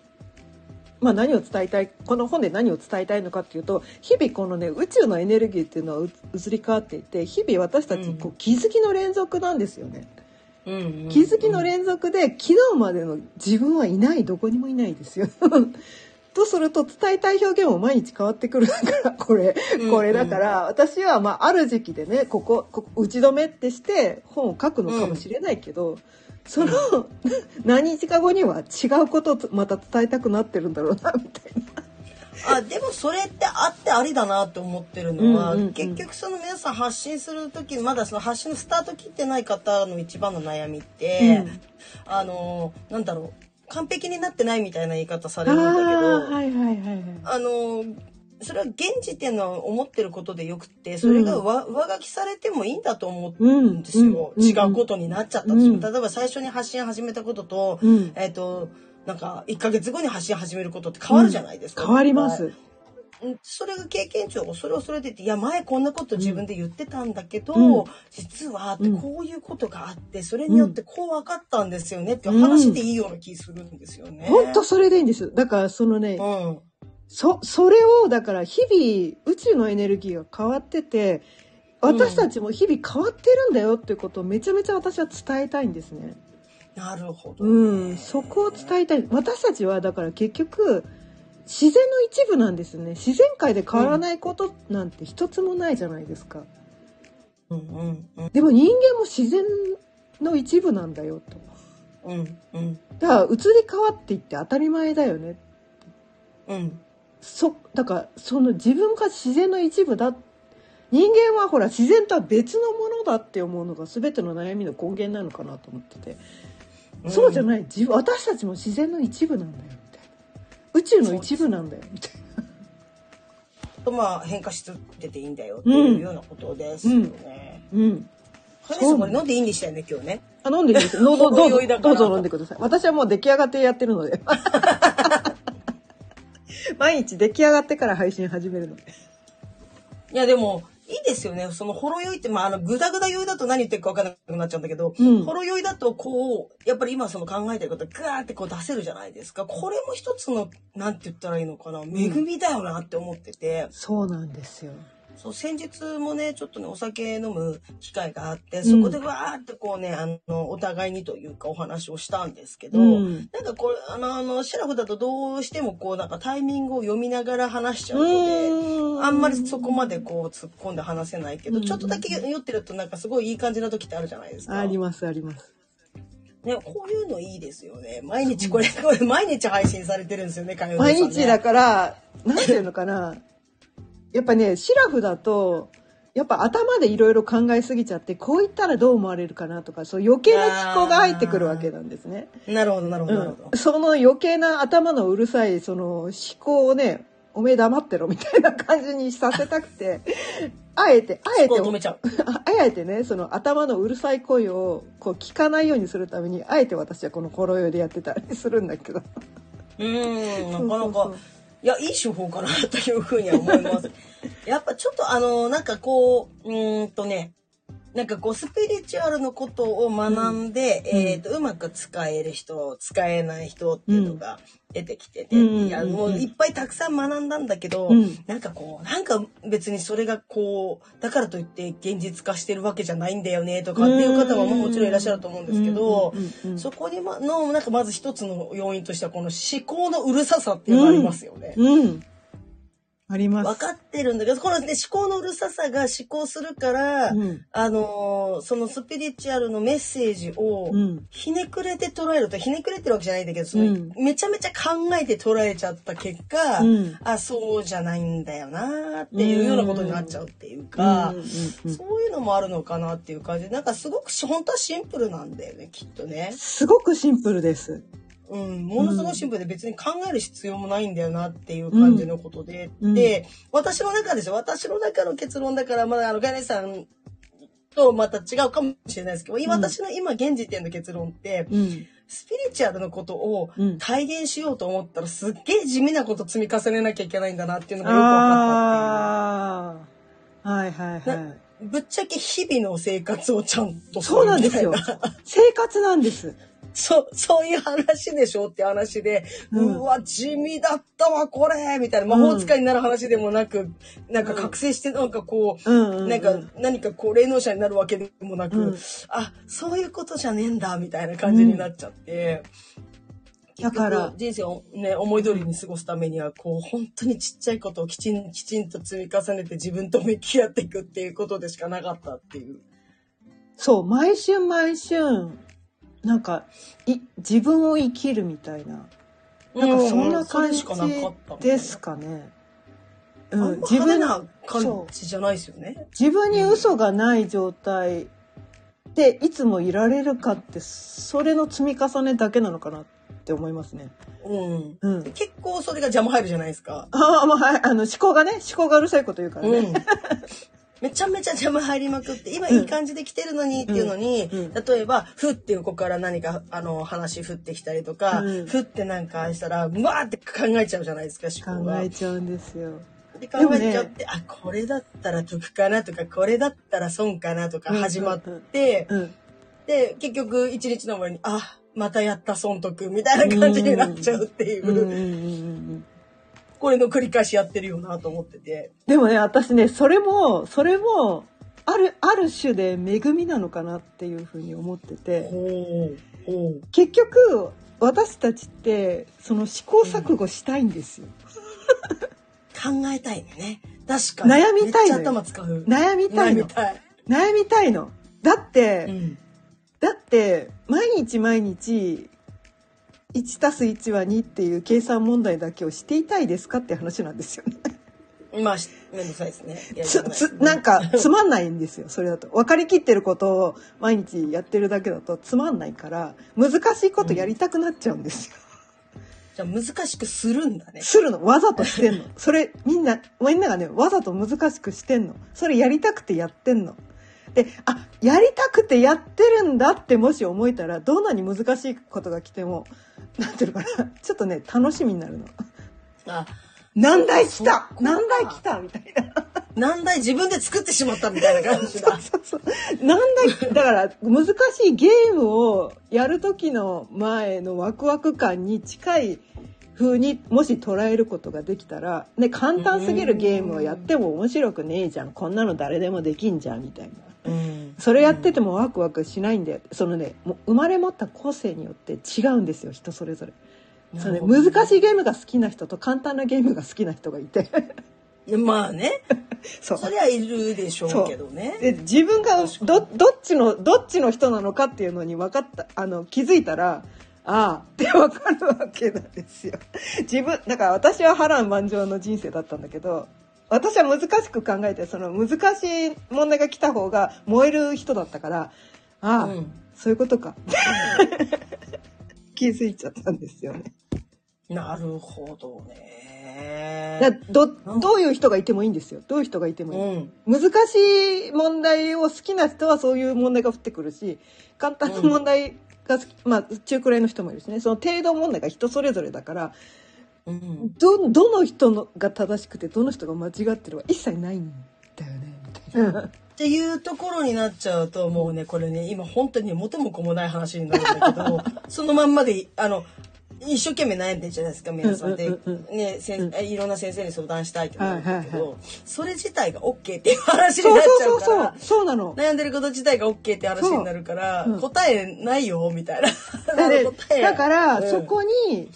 まあ何を伝えたい、この本で何を伝えたいのかっていうと、日々このね、宇宙のエネルギーっていうのはう移り変わっていて、日々私たちこうう気づきの連続なんですよね。うんうん気づきの連続で、昨日までの自分はいない、どこにもいないですよ。とすると伝えたい表現も毎日変わってくるから これうんこれだから私はまあある時期でねここここ打ち止めってして本を書くのかもしれないけど、その 何日か後には違うことをまた伝えたくなってるんだろうなみたいな。あでもそれってあってありだなって思ってるのは、うんうんうん。結局その皆さん発信する時まだその発信のスタート切ってない方の一番の悩みって、うん。あのなんだろう完璧になってないみたいな言い方されあるんだけどーはいはいはいはい。あのそれは現時点の思ってることでよくてそれが上,、上書きされてもいいんだと思うんですよ、うん。違うことになっちゃったとしても、うん。例えば最初に発信始めたことと、うん。えっ、となんか1ヶ月後に発信始めることって変わるじゃないですか、変わります。うんそれが経験値をそれをそれで言っていや前こんなこと自分で言ってたんだけど、うん実はってうんこういうことがあってそれによってこう分かったんですよねって話でいいような気するんですよね。本当それでいいんです。だからそのね、うんそ、それを、だから日々宇宙のエネルギーが変わってて、私たちも日々変わってるんだよっていうことをめちゃめちゃ私は伝えたいんですね。なるほど、ね。うん、そこを伝えたい。私たちはだから結局、自然の一部なんですよね。自然界で変わらないことなんて一つもないじゃないですか。うんうんうんでも人間も自然の一部なんだよと。うんうんだから移り変わっていって当たり前だよね。うんそだからその自分が自然の一部だ人間はほら自然とは別のものだって思うのが全ての悩みの根源なのかなと思ってて、そうじゃない。自分私たちも自然の一部なんだよみたいな。宇宙の一部なんだよみたいとまあ変化し続けていいんだよっていうようなことですよね。なうん。カネさんこれ飲んでいいんでしたよね今日ね。あ飲んで いいですどうぞどうぞどうぞ飲んでください。私はもう出来上がってやってるので。毎日出来上がってから配信始めるの。でいやでもいいですよね。そのほろ酔いってまああのグダグダ酔いだと何言ってるか分からなくなっちゃうんだけど、うんほろ酔いだとこうやっぱり今その考えてることガーってこう出せるじゃないですか。これも一つのなんて言ったらいいのかな恵みだよなって思ってて。そうなんですよそう先日もねちょっとねお酒飲む機会があってそこでわーってこうね、あのお互いにというかお話をしたんですけど、うんなんかこれあのあのシラフだとどうしてもこうなんかタイミングを読みながら話しちゃうので。あんまりそこまでこう突っ込んで話せないけど、うんちょっとだけ酔ってるとなんかすごいいい感じな時ってあるじゃないですか。ありますありますね、こういうのいいですよね。毎日これ、こ れ毎日配信されてるんですよね、ね毎日だから、なんていうのかな。やっぱね、シラフだと、やっぱ頭でいろいろ考えすぎちゃってこう言ったらどう思われるかなとかそう余計な思考が入ってくるわけなんですね。なるほどなるほどなるその余計な頭のうるさいその思考をねおめえ黙ってろみたいな感じにさせたくて あえてあえてあ あえてねその頭のうるさい声をこう聞かないようにするためにあえて私はこのほろ酔いでやってたりするんだけど。うーんなかなかいやいい手法かなというふうには思います。やっぱちょっとあのなんかこううーんとねなんかこうスピリチュアルのことを学んで、うん。えっ、とうまく使える人使えない人っていうのが出てきてて、うんいやもういっぱいたくさん学んだんだけど、うんなんかこうなんか別にそれがこうだからといって現実化してるわけじゃないんだよねとかっていう方はもちろんいらっしゃると思うんですけど、うんうんうんうんそこにまのなんかまず一つの要因としてはこの思考のうるささっていうのがありますよね。うん。あります。分かってるんだけど、この、ね、思考のうるささが思考するから、うんあのーそのスピリチュアルのメッセージをうんひねくれて捉えると、ひねくれてるわけじゃないんだけど、そのうんめちゃめちゃ考えて捉えちゃった結果、うんあ、そうじゃないんだよなっていうようなことになっちゃうっていうか、そういうのもあるのかなっていう感じで、なんかすごくし本当はシンプルなんだよね、きっとね。すごくシンプルです。うん、ものすごいシンプルで別に考える必要もないんだよなっていう感じのことで、うんで、私の中ですよ。私の中の結論だから、まだあの、ガイネさんとまた違うかもしれないですけど、ん私の今現時点の結論って、うん。スピリチュアルのことをうん体現しようと思ったら、すっげえ地味なこと積み重ねなきゃいけないんだなっていうのがよく分かああ。はいはい。はい。ぶっちゃけ日々の生活をちゃんとそうなんですよ。生活なんです。そう、そういう話でしょって話で、ううんわ、地味だったわ、これみたいな、魔法使いになる話でもなく、なんか覚醒して、なんかこう、うんなんか、何かこう、霊能者になるわけでもなく、うん。あ、そういうことじゃねえんだ、みたいな感じになっちゃって、だから人生をね、思い通りに過ごすためには、こう、本当にちっちゃいことをきちん、きちんと積み重ねて自分と向き合っていくっていうことでしかなかったっていう。そう、毎春毎春、なんか、い、自分を生きるみたいな。なんかそんな感じですかね。うん、自分な感じじゃないですよね。自分に嘘がない状態でいつもいられるかってそれの積み重ねだけなのかなって思いますね。うん。うん。結構それが邪魔入るじゃないですか。ああ、まあ、はいあの思考がね、思考がうるさいこと言うからね。うん。めちゃめちゃ邪魔入りまくって、今いい感じで来てるのにっていうのに、例えば、ふって横から何か、あの、話降ってきたりとか、うん。ふってなんかしたら、うわーって考えちゃうじゃないですか、思考考が。えちゃうんですよ。で考えちゃって、あ、これだったら得かなとか、これだったら損かなとか始まって、うん。で、結局一日の終わりに、あ、またやった損得みたいな感じになっちゃうっていう、これの繰り返しやってるよなと思ってて。でもね、私ね、それも、それも、ある、ある種で恵みなのかなっていうふうに思ってて。結局、私たちって、その試行錯誤したいんですよ。考えたいね。確かに。悩みたい頭使う。悩みたいの。悩みたい。悩みたいの。だって、うん。だって、毎日毎日、1たす1は2っていう計算問題だけをしていたいですかって話なんですよね。まあ、しめんどくさいですね。つつなんかつまんないんですよそれだと。分かりきってることを毎日やってるだけだとつまんないから難しいことやりたくなっちゃうんですよ、じゃあ難しくするんだね。するの。わざとしてんの。それみんなみんながねわざと難しくしてんの。それやりたくてやってんの。であやりたくてやってるんだってもし思えたらどんなに難しいことが来てもなんていうのかな。ちょっとね楽しみになるの。あ、難題来た？そっか。難題来た？みたいな。難題自分で作ってしまったみたいな感じだ。そうそうなんだだから難しいゲームをやる時の前のワクワク感に近い風にもし捉えることができたら、ね、簡単すぎるゲームをやっても面白くねえじゃんこんなの誰でもできんじゃんみたいな。うん。それやっててもワクワクしないんだよそのねもう生まれ持った個性によって違うんですよ人それぞれ。そうね、難しいゲームが好きな人と簡単なゲームが好きな人がいてい。まあね。そうそりゃいるでしょうけどね。で自分がどどっちのどっちの人なのかっていうのに分かったあの気づいたらああって分かるわけなんですよ。自分だから私は波乱万丈の人生だったんだけど私は難しく考えてその難しい問題が来た方が燃える人だったからああ、うんそういうことか 気づいちゃったんですよね。なるほどね。だどどういう人がいてもいいんですよどういう人がいてもいい。うん。難しい問題を好きな人はそういう問題が降ってくるし簡単な問題が好き、まあ中くらいの人もいるしねその程度問題が人それぞれだからうん。どどの人のが正しくてどの人が間違ってるは一切ないんだよねみたいな。っていうところになっちゃうと、もうね、これね、今本当に元も子もない話になるんだけど、そのまんまで、あの、一生懸命悩んでるじゃないですか、皆さんで。ね、せんいろんな先生に相談したいって思うんだけど、それ自体が OK っていう話にそうなっちゃそううそうからそう、そうなの。悩んでること自体が OK って話になるから、答えないよ、みたいな。だから、うんそこに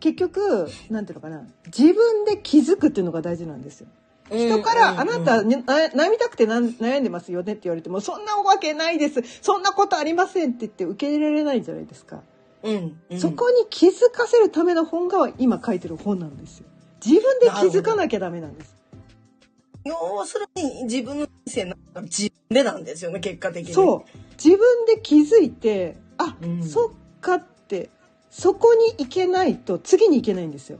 結局なんていうのかな自分で気づくっていうのが大事なんですよ。人から、あなた、悩みたくてな悩んでますよねって言われても、そんなわけないです。そんなことありませんって言って受け入れられないじゃないですか。うん、うん。そこに気づかせるための本が今書いてる本なんですよ。自分で気づかなきゃダメなんです。要するに自分の人生なんか自分でなんですよね、結果的に。そう。自分で気づいて、あ、うんそっかって、そこに行けないと次に行けないんですよ。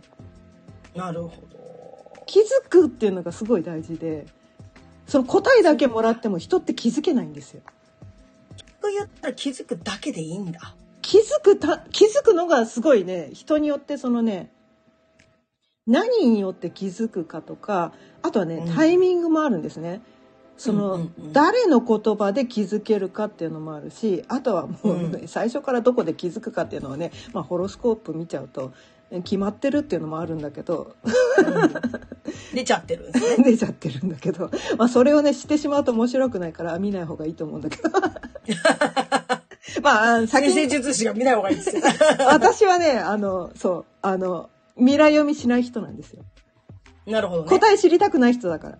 なるほど。気づくっていうのがすごい大事で、その答えだけもらっても人って気づけないんですよ。と言ったら気づくだけでいいんだ。気づくた、気づくのがすごいね、人によってそのね、何によって気づくかとか、あとはね、うん。タイミングもあるんですね。その、うんうんうん。誰の言葉で気づけるかっていうのもあるし、あとはもうね、う最初からどこで気づくかっていうのはね、まあホロスコープ見ちゃうと、え決まってるっていうのもあるんだけど、出ちゃってるんですね。出ちゃってるんだけど、まあそれをね、してしまうと面白くないから見ない方がいいと思うんだけど。まあ、先先生に、術師が見ない方がいいですよ。私はね、あの、そう、あの、未来読みしない人なんですよ。なるほどね。答え知りたくない人だから。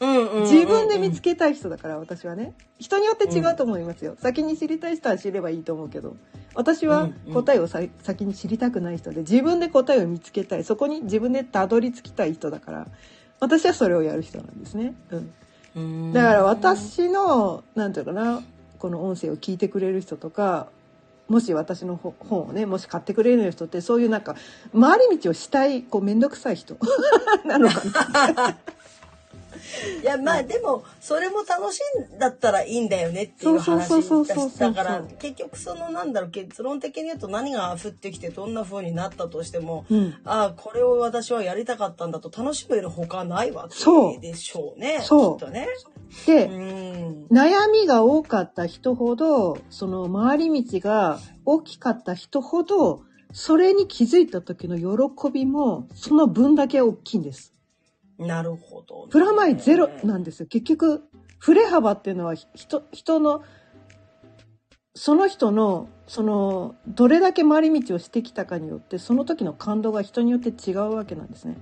うんうんうんうん自分で見つけたい人だから、私はね。人によって違うと思いますよ。先に知りたい人は知ればいいと思うけど、私はうんうん答えをさ先に知りたくない人で、自分で答えを見つけたい。そこに自分でたどり着きたい人だから、私はそれをやる人なんですね。うん。うんだから私のなんていうかなこの音声を聞いてくれる人とかもし私のほ本をねもし買ってくれる人ってそういうなんか回り道をしたいこう面倒くさい人。なのかな。いやまあでもそれも楽しいんだったらいいんだよねっていう話だから。結局そのなんだろう結論的に言うと何が降ってきてどんな風になったとしても、うん。ああこれを私はやりたかったんだと楽しめるほかないわそう。けでしょうねそう。きっとね。で、うん悩みが多かった人ほどその回り道が大きかった人ほどそれに気づいた時の喜びもその分だけ大きいんです。なるほど、プラマイゼロなんですよ。結局、振れ幅っていうのは人、人の、その人の、その、どれだけ回り道をしてきたかによって、その時の感動が人によって違うわけなんですね。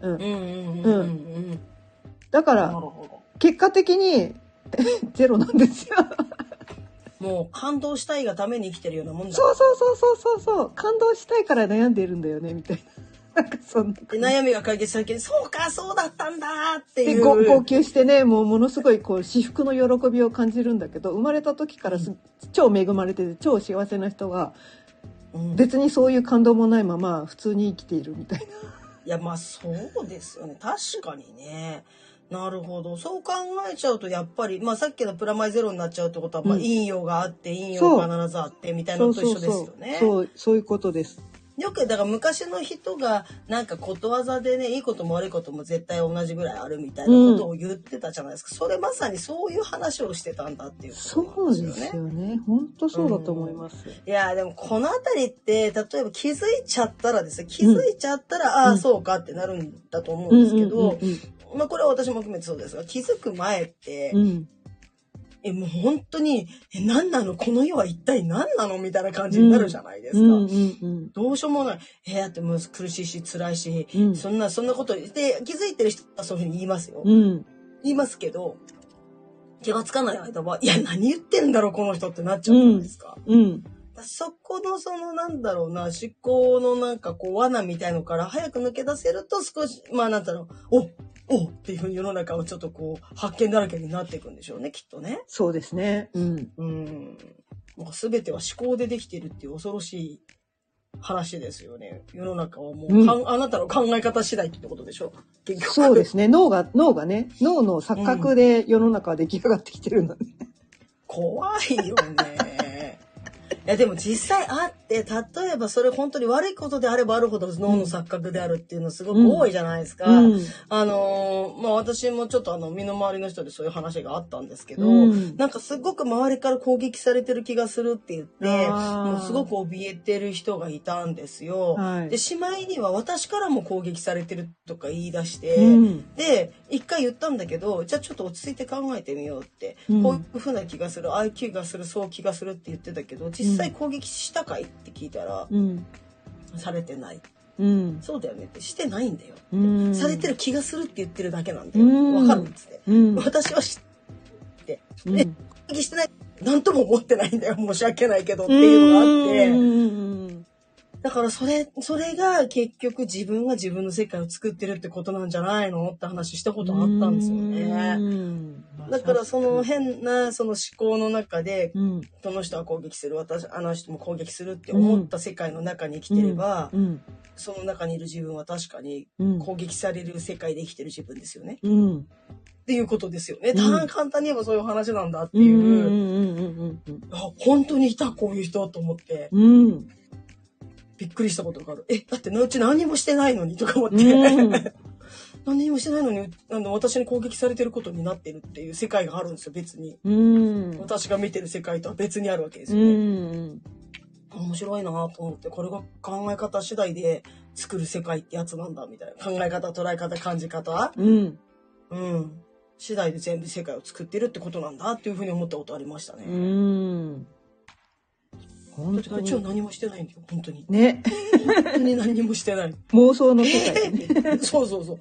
うん。うんうんうんうんうん。だから、なるほど。結果的に、ゼロなんですよ。もう感動したいがために生きてるようなもんだ。そうそうそうそうそうそう。感動したいから悩んでいるんだよね、みたいな。なんかそんなで悩みが解決した時にそうかそうだったんだっていう。でご号泣してねもうものすごいこう至福の喜びを感じるんだけど生まれた時からす、超恵まれてて超幸せな人がうん別にそういう感動もないまま普通に生きているみたいな。いやまあそうですよね確かにねなるほど。そう考えちゃうとやっぱりまあさっきのプラマイゼロになっちゃうってことは、まあうん。陰陽があって陰陽そう必ずあってみたいなのと一緒ですよね。そうそういうことです。よくだから昔の人がなんかことわざでねいいことも悪いことも絶対同じぐらいあるみたいなことを言ってたじゃないですか、それまさにそういう話をしてたんだっていうそことなんうですよね。本当そうだと思います。いやでもこの辺りって例えば気づいちゃったらですね気づいちゃったら、ああそうかってなるんだと思うんですけど、まあこれは私も含めてそうですが気づく前って、うんうんえもう本当にえ何なの？この世は一体何なの？みたいな感じになるじゃないですか。うんうんうんどうしようもない。えだってもう苦しいし辛いし、うんそんなそんなことで気づいてる人はそういうふうに言いますよ。うん言いますけど気がつかない間はいや何言ってんだろうこの人ってなっちゃうじゃないですか。うんそこのそのなんだろうな、思考のなんかこう罠みたいのから早く抜け出せると少し、まあなんだろう、おおっていう世の中をちょっとこう、発見だらけになっていくんでしょうね、きっとね。そうですね。うん。うん。もう全ては思考でできてるっていう恐ろしい話ですよね。世の中はもう、うんあなたの考え方次第ってことでしょ結局。そうですね。脳が、脳がね、脳の錯覚で世の中は出来上がってきてるので。怖いよね。いやでも実際あって、例えばそれ本当に悪いことであればあるほど脳の錯覚であるっていうのすごく多いじゃないですか。うん。あのーまあ私もちょっとあの身の回りの人でそういう話があったんですけど、うんなんかすごく周りから攻撃されてる気がするって言って、もうすごく怯えてる人がいたんですよ。はいで、しまいには私からも攻撃されてるとか言い出して、うんで、一回言ったんだけど、じゃあちょっと落ち着いて考えてみようって、うんこういう風な気がする、ああいう気がする、そう気がするって言ってたけど、実際攻撃したかい？って聞いたら、うん。されてない。うん。そうだよねって、してないんだよ。うん。されてる気がするって言ってるだけなんだよ。うんわかるっつって。うん。私は知って、うんえ、攻撃してない。なんとも思ってないんだよ。申し訳ないけどっていうのがあって。うんだからそれ、それが結局自分が自分の世界を作ってるってことなんじゃないのって話したことあったんですよね。うんだからその変なその思考の中で、うん。この人は攻撃する、私、あの人も攻撃するって思った世界の中に生きてれば、うん。その中にいる自分は確かにうん。攻撃される世界で生きてる自分ですよね。うん。っていうことですよね。うんた簡単に言えばそういう話なんだってうん。いう。うん。うん。あ本当にいたこういう人と思ってうん。うん。びっくりしたことがある。え、だってうち何もしてないのにとか思って。うん 何もしてないのにあの私に攻撃されてることになってるっていう世界があるんですよ別に。うん。私が見てる世界とは別にあるわけですうよね。ん。面白いなと思ってこれが考え方次第で作る世界ってやつなんだみたいな考え方捉え方感じ方うん。うん次第で全部世界を作ってるってことなんだっていうふうに思ったことありましたね。うん。だ本当ってこっちはに。何もしてないんだよ本当に。ね。本当に何もしてない。妄想の世界ね。そうそうそう。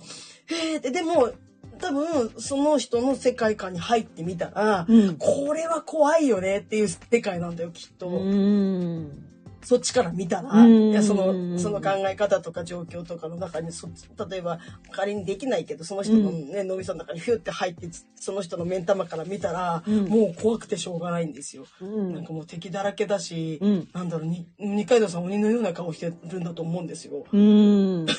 へえって、でも、多分、その人の世界観に入ってみたら、うん。これは怖いよねっていう世界なんだよ、きっと。うん。そっちから見たら、その、その考え方とか状況とかの中にそ、例えば、仮にできないけど、その人のね、脳みその中にヒュって入って、その人の目ん玉から見たら、うんもう怖くてしょうがないんですよ。うんなんかもう敵だらけだし、うんなんだろう、に二階堂さん鬼のような顔してるんだと思うんですよ。うん。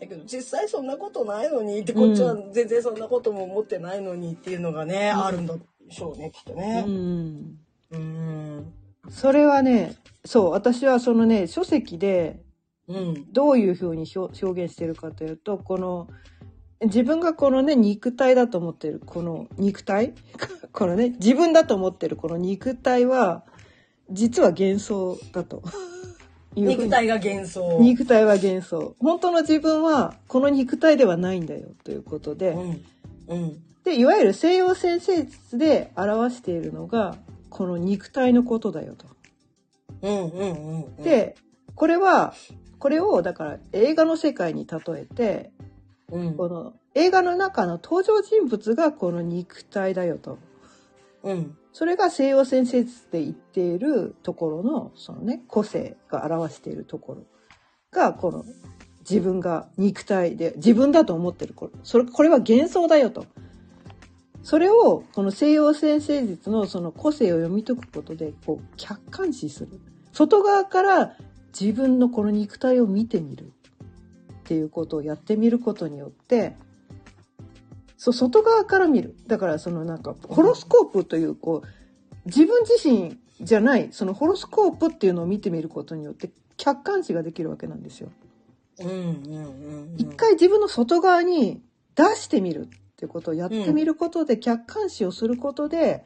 だけど実際そんなことないのにってこっちは全然そんなことも思ってないのにっていうのがね、あるんだでしょうねきっとうね。ん。うん。それはね、そう、私はそのね、書籍でうん。どういうふうに表表現してるかというと、この、自分がこのね、肉体だと思ってる、この肉体？このね、自分だと思ってるこの肉体は、実は幻想だと。肉体が幻想。肉体は幻想。本当の自分は、この肉体ではないんだよ、ということで。うん。うん。で、いわゆる西洋先生術で表しているのが、この肉体のことだよと。うんうんうんうん。、で、これは、これをだから映画の世界に例えて、うん。この映画の中の登場人物がこの肉体だよと。うん。それが西洋先生術で言っているところの、そのね、個性が表しているところが、この自分が肉体で、自分だと思ってるこれ、それ、これは幻想だよと。それを、この西洋先生術のその個性を読み解くことで、こう、客観視する。外側から自分のこの肉体を見てみるっていうことをやってみることによって、そう、外側から見る。だからそのなんか、ホロスコープという、こう、自分自身じゃない、そのホロスコープっていうのを見てみることによって、客観視ができるわけなんですよ。うんうんうんうん。一回自分の外側に出してみるっていうことをやってみることで、客観視をすることで、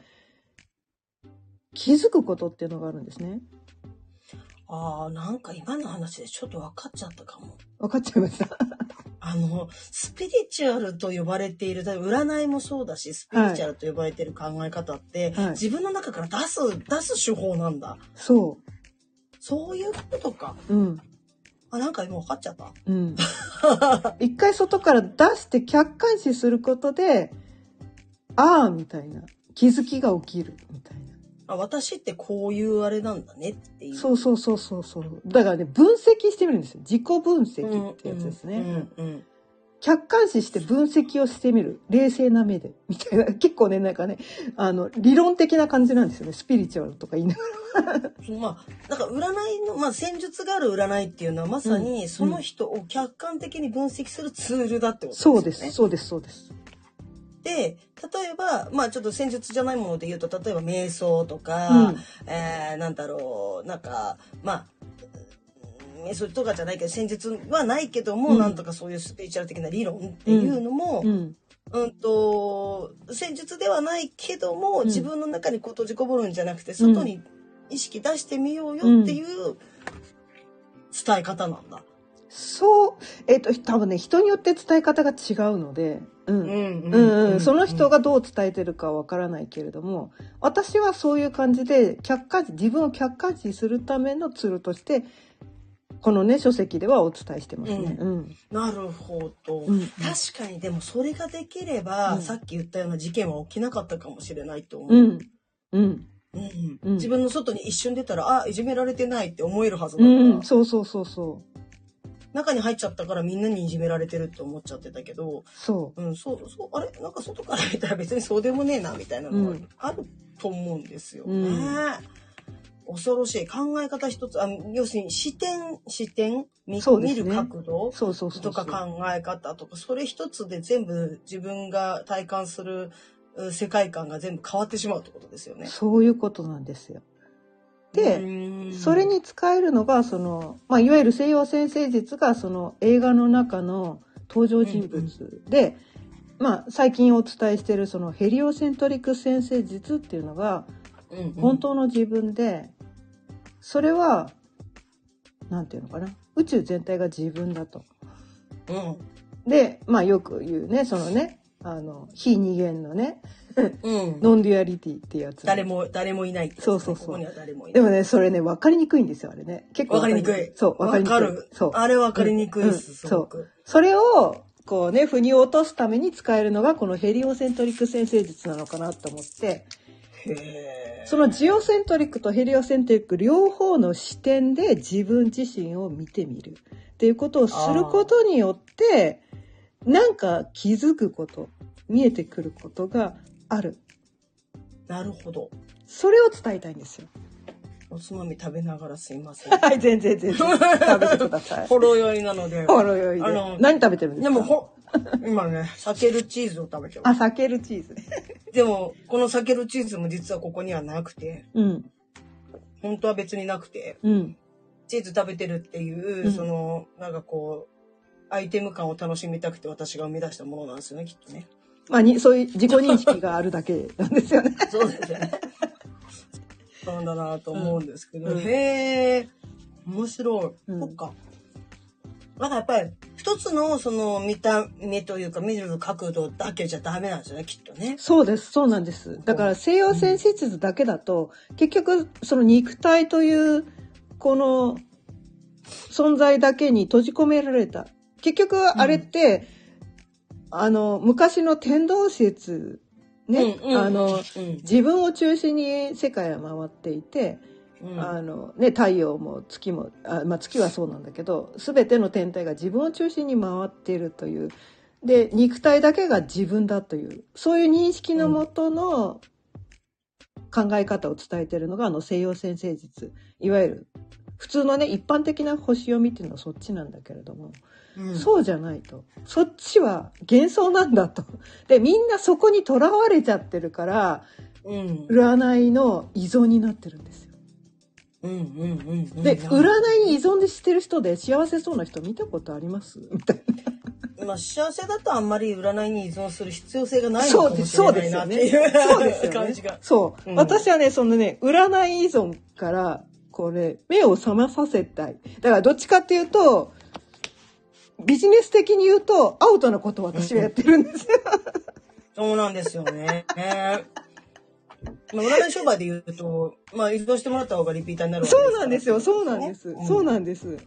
気づくことっていうのがあるんですね。ああ、なんか今の話でちょっと分かっちゃったかも。分かっちゃいました。あの、スピリチュアルと呼ばれている、占いもそうだし、スピリチュアルと呼ばれている考え方って、はい自分の中から出す、出す手法なんだ。そそういうことか。う。うん。あ、なんか今分かっちゃった？うん。一回外から出して客観視することで、ああ、みたいな。気づきが起きる、みたいな。あ、私ってこういうあれなんだねっていう。そうそうそうそうそう。だからね、分析してみるんですよ。自己分析ってやつですね。うんうん客観視して分析をしてみる。冷静な目で。みたいな。結構ね、なんかね、あの、理論的な感じなんですよね。スピリチュアルとか言いながら。まあ、なんか占いの、まあ、戦術がある占いっていうのはまさにその人を客観的に分析するツールだってことですよね。そうです、そうです、そうです。で、例えば、まあちょっと戦術じゃないもので言うと、例えば瞑想とか、うんえー、なんだろう、なんか、まあ、瞑想とかじゃないけど、戦術はないけども、うん。なんとかそういうスピリチュアル的な理論っていうのも、ううん、ん。と、戦術ではないけども、うん。自分の中にこう閉じこもるんじゃなくて、外に意識出してみようよっていう伝え方なんだ。そう、えっ、と、多分ね、人によって伝え方が違うので、うん、その人がどう伝えてるかわからないけれども私はそういう感じで客観視自分を客観視するためのツールとしてこのね書籍ではお伝えしてますね。うん。なるほど、うん。確かにでもそれができれば、うん。さっき言ったような事件は起きなかったかもしれないと思う。うん。うん。うん。うん。自分の外に一瞬出たらあいじめられてないって思えるはずだうから、ん、そうそうそうそう。中に入っちゃったからみんなにいじめられてるって思っちゃってたけど、そう。ん、そうそうあれ？なんか外から見たら別にそうでもねえなみたいなのがあると思うんですよね。うん恐ろしい。考え方一つあ要するに視点視点見,、ね。る角度とか考え方とかそれ一つで全部自分が体感するう世界観が全部変わってしまうってことですよね。そういうことなんですよ。で、うん。それに使えるのがその、まあ、いわゆる西洋先生術がその映画の中の登場人物で、まあ、最近お伝えしているその heliocentric 占星術っていうのがうんうん。本当の自分でそれはなんていうのかな？宇宙全体が自分だと。うん。で、まあ、よく言うねそのねあの非二元のねうん。 non-duality っていうやつ。誰も誰もいない。そうそうそう。ここには誰もいない。でもねそれね分かりにくいんですよあれね。結構わかりにくい。そう分かりにくい。そう。あれわかりにくいです、うんすごく。それをこうね腑に落とすために使えるのがこの heliocentric 占星術なのかなと思って。へえそのジオセントリックとヘリオセントリック両方の視点で自分自身を見てみるっていうことをすることによってなんか気づくこと見えてくることがある。なるほど。それを伝えたいんですよ。おつまみ食べながらすいません。はい全然全然。食べてください。ほろ酔いなので。ほろ酔いで。あの何食べてるんですか？でもほ今ね避けるチーズを食べてあ、ます避けるチーズね。でもこの避けるチーズも実はここにはなくてうん。本当は別になくてうん。チーズ食べてるっていう、うん。そのなんかこうアイテム感を楽しみたくて私が生み出したものなんですよねきっとね。まあ、に、そういう自己認識があるだけなんですよね。そうですよね。そうだなと思うんですけど、うん。へえ面白い、うん。そっかだからやっぱり一つのその見た目というか見る角度だけじゃダメなんですよねきっとね。そうです、そうなんです。だから西洋先生術だけだと、結局その肉体というこの存在だけに閉じ込められた。結局あれって、あの昔の天動説ね、うんうんあのうん。自分を中心に世界は回っていて、うん。あのね、太陽も月もあ、まあ、月はそうなんだけど全ての天体が自分を中心に回っているという。で肉体だけが自分だというそういう認識のもとの考え方を伝えているのがあの西洋先生術。いわゆる普通のね一般的な星読みっていうのはそっちなんだけれども、うん。そうじゃないと。そっちは幻想なんだと。でみんなそこにとらわれちゃってるからうん。占いの依存になってるんですで、占いに依存してる人で幸せそうな人見たことあります？みたいまあ幸せだとあんまり占いに依存する必要性がな。ないのかそうです、もしれそうないなって。いうそうですよね 感じが。そう、うん私はね、そのね、占い依存から、これ、目を覚まさせたい。だからどっちかっていうと、ビジネス的に言うと、アウトなことを私はやってるんですよ。そうなんですよね。ねまあ、占い商売で言うと、まあ、依存してもらった方がリピーターになるそうなんですよ、そうなんです。うんそうなんです。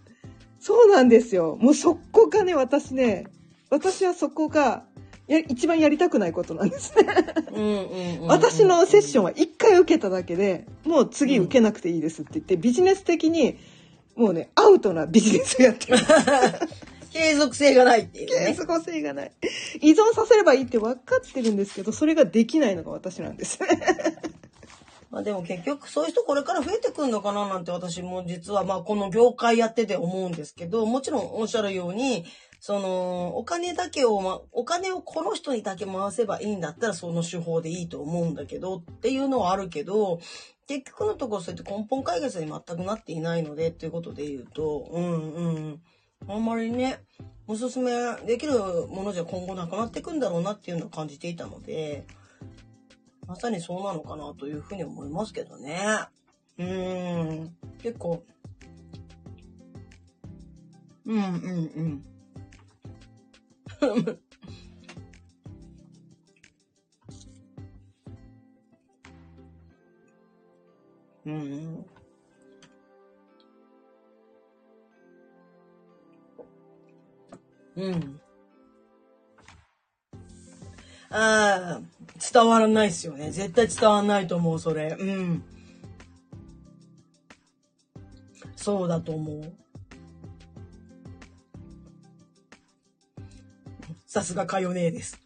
そうなんですよ。もうそこがね、私ね、私はそこが、や一番やりたくないことなんですね。私のセッションは一回受けただけでもう次受けなくていいですって言ってビジネス的にもうねアウトなビジネスをやってる 継続性がないっていうね。継続性がない。依存させればいいって分かってるんですけど、それができないのが私なんです。まあでも結局そういう人これから増えてくるのかななんて私も実はまあこの業界やってて思うんですけど、もちろんおっしゃるように、そのお金だけを、ま、お金をこの人にだけ回せばいいんだったらその手法でいいと思うんだけどっていうのはあるけど、結局のところそうやって根本解決に全くなっていないのでっていうことで言うと、うんうん。あんまりね、おすすめできるものじゃ今後なくなっていくんだろうなっていうのを感じていたので、まさにそうなのかなというふうに思いますけどね。うーん。結構。うんうんうん。うん。うん。うんああ、伝わらないっすよね。絶対伝わらないと思う、それ。うん。そうだと思う。さすがかよねえです。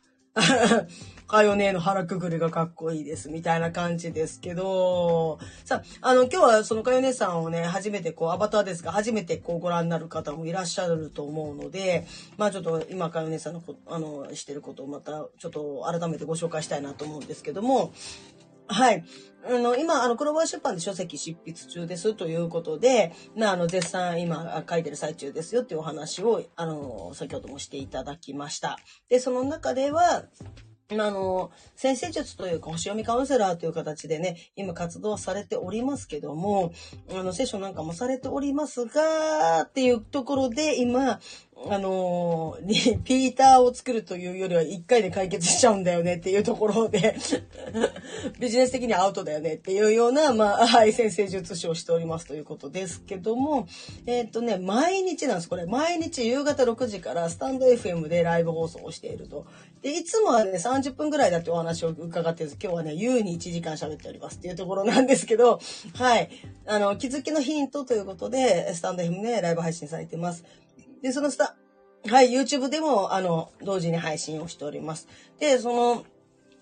かよねの腹くぐりがかっこいいです。みたいな感じですけど、さあ、あの、今日はそのかよねさんをね、初めてこう、アバターですが、初めてこうご覧になる方もいらっしゃると思うので、まあちょっと今かよねさんのこ、あの、してることをまたちょっと改めてご紹介したいなと思うんですけども、はい。あの、今、あの、黒バ出版で書籍執筆中ですということで、まあ、あの、絶賛今書いてる最中ですよっていうお話を、あの、先ほどもしていただきました。で、その中では、あの、先生術というか、星読みカウンセラーという形でね、今活動されておりますけども、あの、セッションなんかもされておりますが、っていうところで、今、あのリピーターを作るというよりは一回で解決しちゃうんだよねっていうところでビジネス的にアウトだよねっていうような、まあ、はい、先生術師をしておりますということですけども、えっ、とね、毎日なんです。これ、毎日夕方6時からスタンド FM でライブ放送をしていると。で、いつもはね、30分ぐらいだってお話を伺ってるんです。今日はね、優に1時間喋っておりますっていうところなんですけど、はい。あの、気づきのヒントということで、スタンド FM でライブ配信されています。で、そのスタ、はい、YouTube でも、あの、同時に配信をしております。で、その、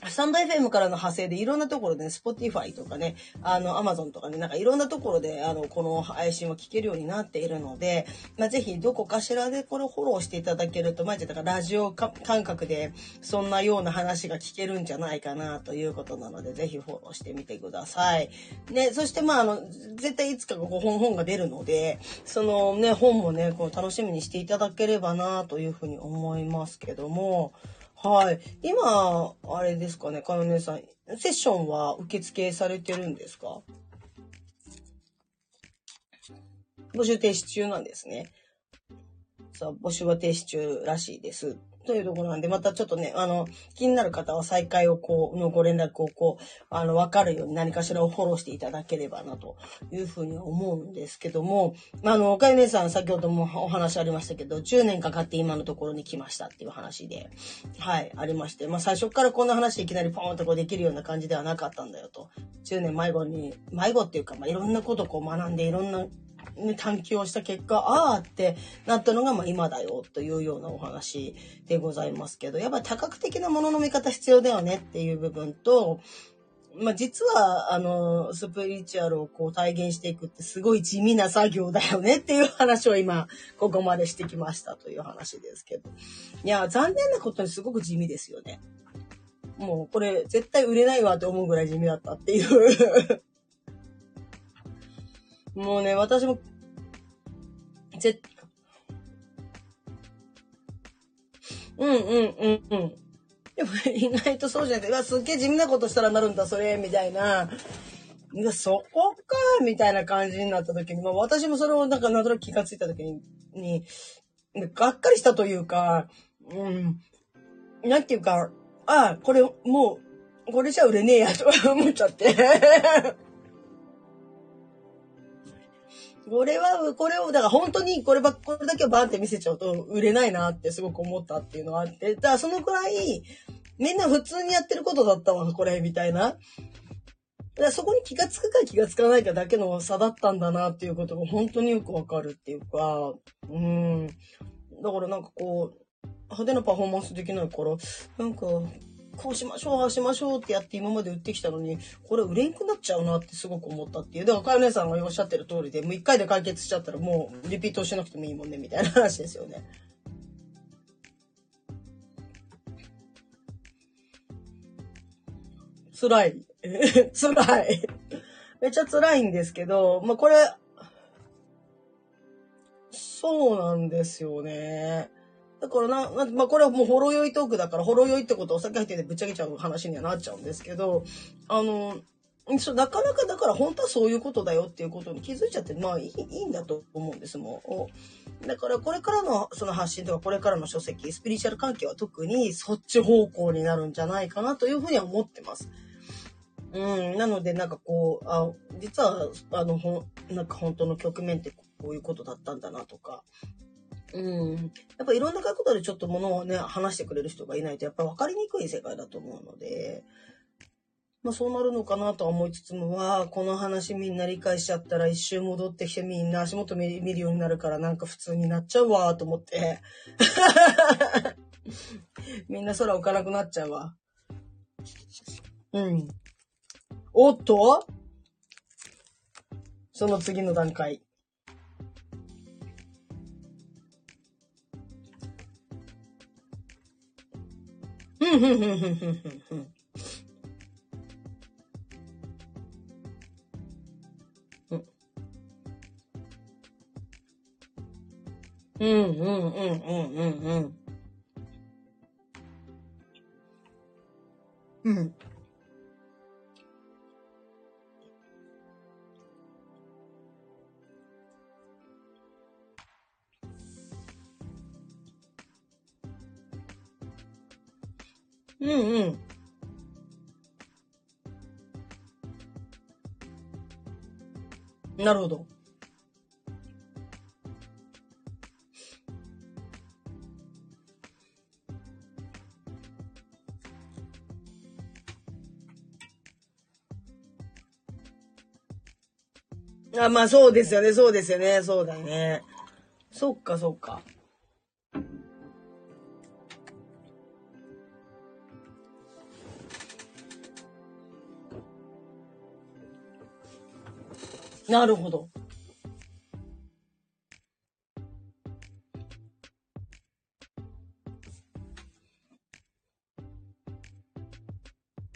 スタンド FM からの派生でいろんなところでね、Spotify とかね、あの、Amazon とかね、なんかいろんなところで、あの、この配信を聞けるようになっているので、まあ、ぜひどこかしらでこれをフォローしていただけると、まあ、だからラジオ感覚で、そんなような話が聞けるんじゃないかなということなので、ぜひフォローしてみてください。ね、そしてまあ、あの、絶対いつかこう本、本が出るので、そのね、本もね、こう楽しみにしていただければなというふうに思いますけども、はい。今、あれですかね、かよねさん。セッションは受付されてるんですか？募集停止中なんですね。さあ、募集は停止中らしいです。というところなんで、またちょっとね、あの、気になる方は再開をこう、のご連絡をこう、あの、わかるように何かしらをフォローしていただければな、というふうに思うんですけども、あの、かゆねさん、先ほどもお話ありましたけど、10年かかって今のところに来ましたっていう話で、はい、ありまして、まあ最初からこんな話いきなりポーンとこうできるような感じではなかったんだよと。10年迷子に、迷子っていうか、まあいろんなことをこう学んで、いろんなね、探求をした結果、ああってなったのが、まあ今だよというようなお話でございますけど、やっぱ多角的なものの見方必要だよねっていう部分と、まあ実は、あの、スピリチュアルをこう体現していくってすごい地味な作業だよねっていう話を今、ここまでしてきましたという話ですけど。いや、残念なことにすごく地味ですよね。もうこれ絶対売れないわって思うぐらい地味だったっていう。もうね、私も、ぜうんうんうんうん。でも意外とそうじゃなくて、うわ、すっげえ地味なことしたらなるんだ、それ、みたいな。いや、そこか、みたいな感じになった時に、まあ私もそれをなんかなんとなく気がついた時に、に、がっかりしたというか、うん、なんていうか、ああ、これもう、これじゃ売れねえや、と思っちゃって。これは、これを、だから本当にこれば、これだけをバンって見せちゃうと売れないなってすごく思ったっていうのがあって、だからそのくらい、みんな普通にやってることだったわ、これ、みたいな。だからそこに気がつくか気がつかないかだけの差だったんだなっていうことが本当によくわかるっていうか、うん。だからなんかこう、派手なパフォーマンスできないから、なんか、こうしましょう、ああしましょうってやって今まで売ってきたのに、これ売れんくなっちゃうなってすごく思ったっていう。だから、かよ姉さんがおっしゃってる通りで、もう一回で解決しちゃったらもうリピートしなくてもいいもんね、みたいな話ですよね。辛い。辛い。めっちゃ辛いんですけど、まあ、これ、そうなんですよね。だからな、まあ、これはもうほろ酔いトークだから、ほろ酔いってことお酒入っててぶっちゃけちゃう話にはなっちゃうんですけど、あの、なかなかだから本当はそういうことだよっていうことに気づいちゃって、まあいいいいんだと思うんですもん。だからこれからのその発信とかこれからの書籍、スピリチュアル関係は特にそっち方向になるんじゃないかなというふうには思ってます。うん、なのでなんかこう、あ、実はあの、ほなんか本当の局面ってこういうことだったんだなとか、うん。やっぱいろんな角度でちょっとものをね、話してくれる人がいないと、やっぱ分かりにくい世界だと思うので、まあそうなるのかなとは思いつつも、わあ、この話みんな理解しちゃったら一周戻ってきてみんな足元見るようになるからなんか普通になっちゃうわと思って。みんな空浮かなくなっちゃうわ。うん。おっと？その次の段階。うん、うん、うん、うん、うん、うん。うん、うん、うん、うん、うん、うん。うん。うんうん。なるほど。あ、まあそうですよね、そうですよね、そうだね。そっか、そっか。なるほど。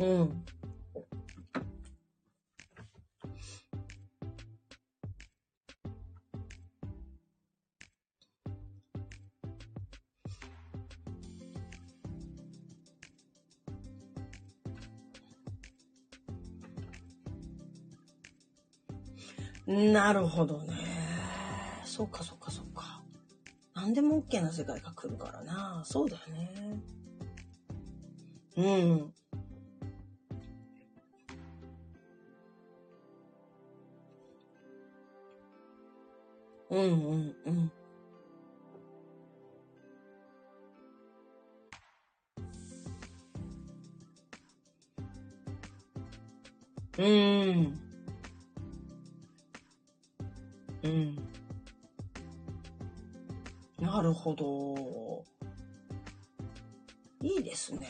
うん。なるほどね。そっかそっかそっか。何でも OK な世界が来るからな。そうだよね。うん。うんうんうん。うん。うん。なるほど。いいですね。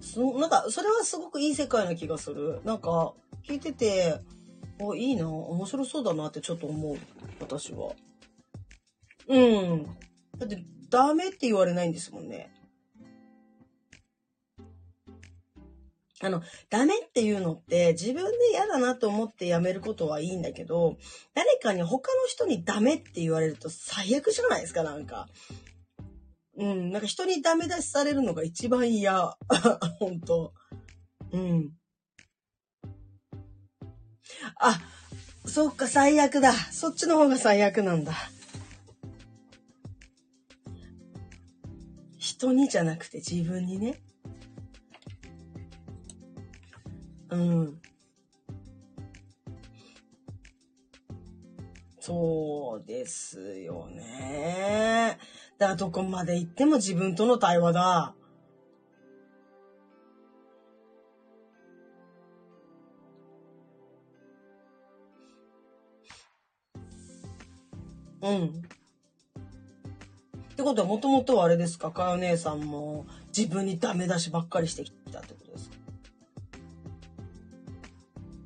そなんか、それはすごくいい世界な気がする。なんか、聞いてて、あ、いいな、面白そうだなってちょっと思う。私は。うん。だって、ダメって言われないんですもんね。あの、ダメっていうのって自分で嫌だなと思ってやめることはいいんだけど、誰かに他の人にダメって言われると最悪じゃないですか、なんか。うん、なんか人にダメ出しされるのが一番嫌。本当うん。あ、そっか、最悪だ。そっちの方が最悪なんだ。人にじゃなくて自分にね。うん。そうですよね。だからどこまで行っても自分との対話だ。うん。ってことは、もともとはあれですか？かよ姉さんも自分にダメ出しばっかりしてきたってことですか？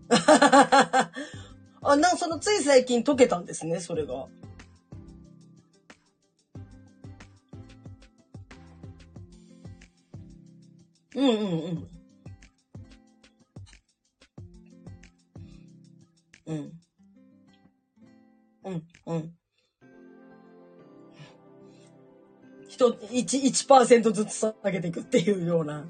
あ、なんそのつい最近解けたんですね、それが。うんうんうん。うん。うん、うん。人、1、1%ずつ下げていくっていうような。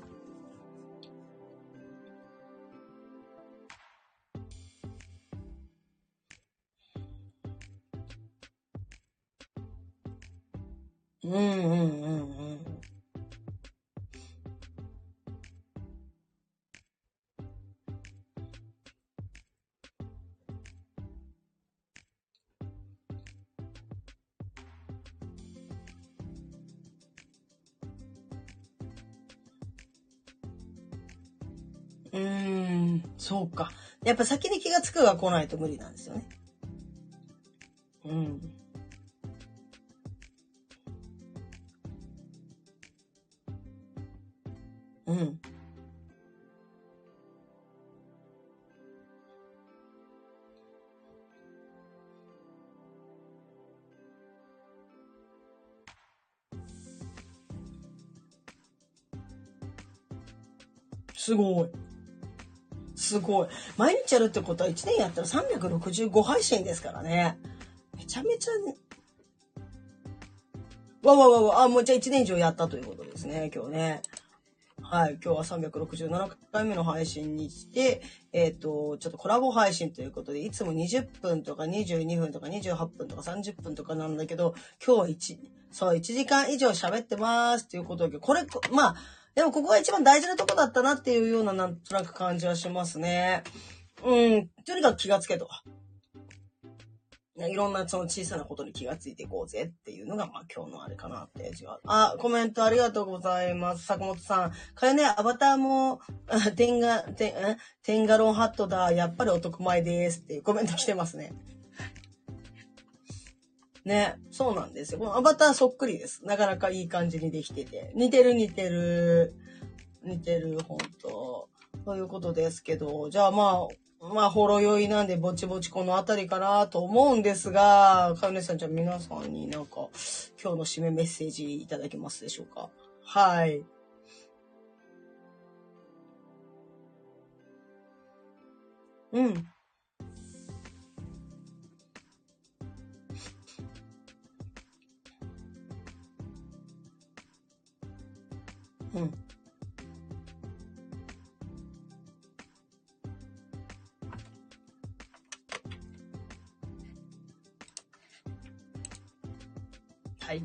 うんうんうんうん。そうか。やっぱ先に気がつくが来ないと無理なんですよね。すごい。すごい。毎日やるってことは1年やったら365配信ですからね。めちゃめちゃ、ね、わわわわ、あ、もうじゃあ1年以上やったということですね、今日ね。はい。今日は367回目の配信にして、えっ、ー、と、ちょっとコラボ配信ということで、いつも20分とか22分とか28分とか30分とかなんだけど、今日は1、そう、1時間以上喋ってますっていうことで、これ、まあ、でもここが一番大事なとこだったなっていうようななんとなく感じはしますね。うん。とにかく気がつけと。いろんなその小さなことに気がついていこうぜっていうのが、まあ今日のあれかなって味は。あ、コメントありがとうございます。坂本さん。かよね、アバターも、テンガ、テン、テンガロンハットだ。やっぱり男前ですっていうコメント来てますね。ね、そうなんですよ。このアバターそっくりです。なかなかいい感じにできてて。似てる似てる。似てる、本当ということですけど、じゃあまあ、まあ、ほろ酔いなんでぼちぼちこの辺りかなと思うんですが、かよねさんじゃあ皆さんになんか今日の締めメッセージいただけますでしょうか？はい。うん。はい。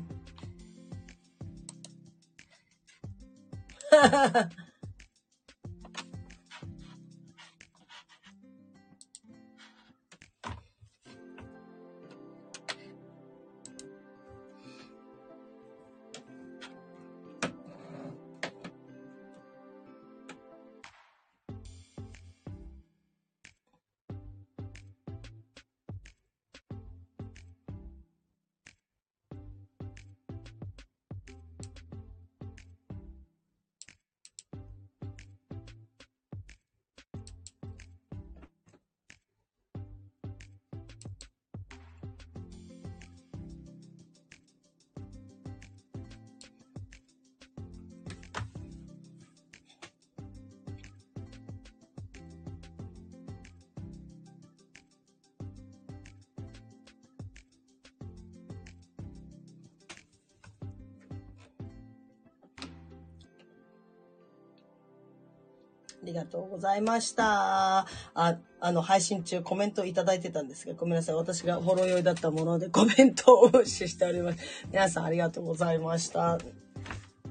とうございました。あ、あの、配信中コメントいただいてたんですが、ごめんなさい。私がほろ酔いだったものでコメントを 無視しております。皆さんありがとうございました。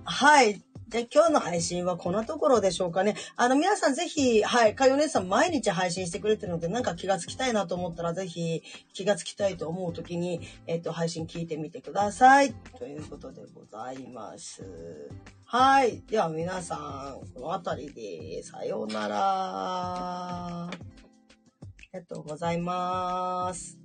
はい。で、今日の配信はこんなところでしょうかね。あの、皆さんぜひ、はい、かよねさん毎日配信してくれてるので、なんか気がつきたいなと思ったら、ぜひ気がつきたいと思うときに、えっと、配信聞いてみてください。ということでございます。はい。では皆さん、この辺りで、さようなら。ありがとうございます。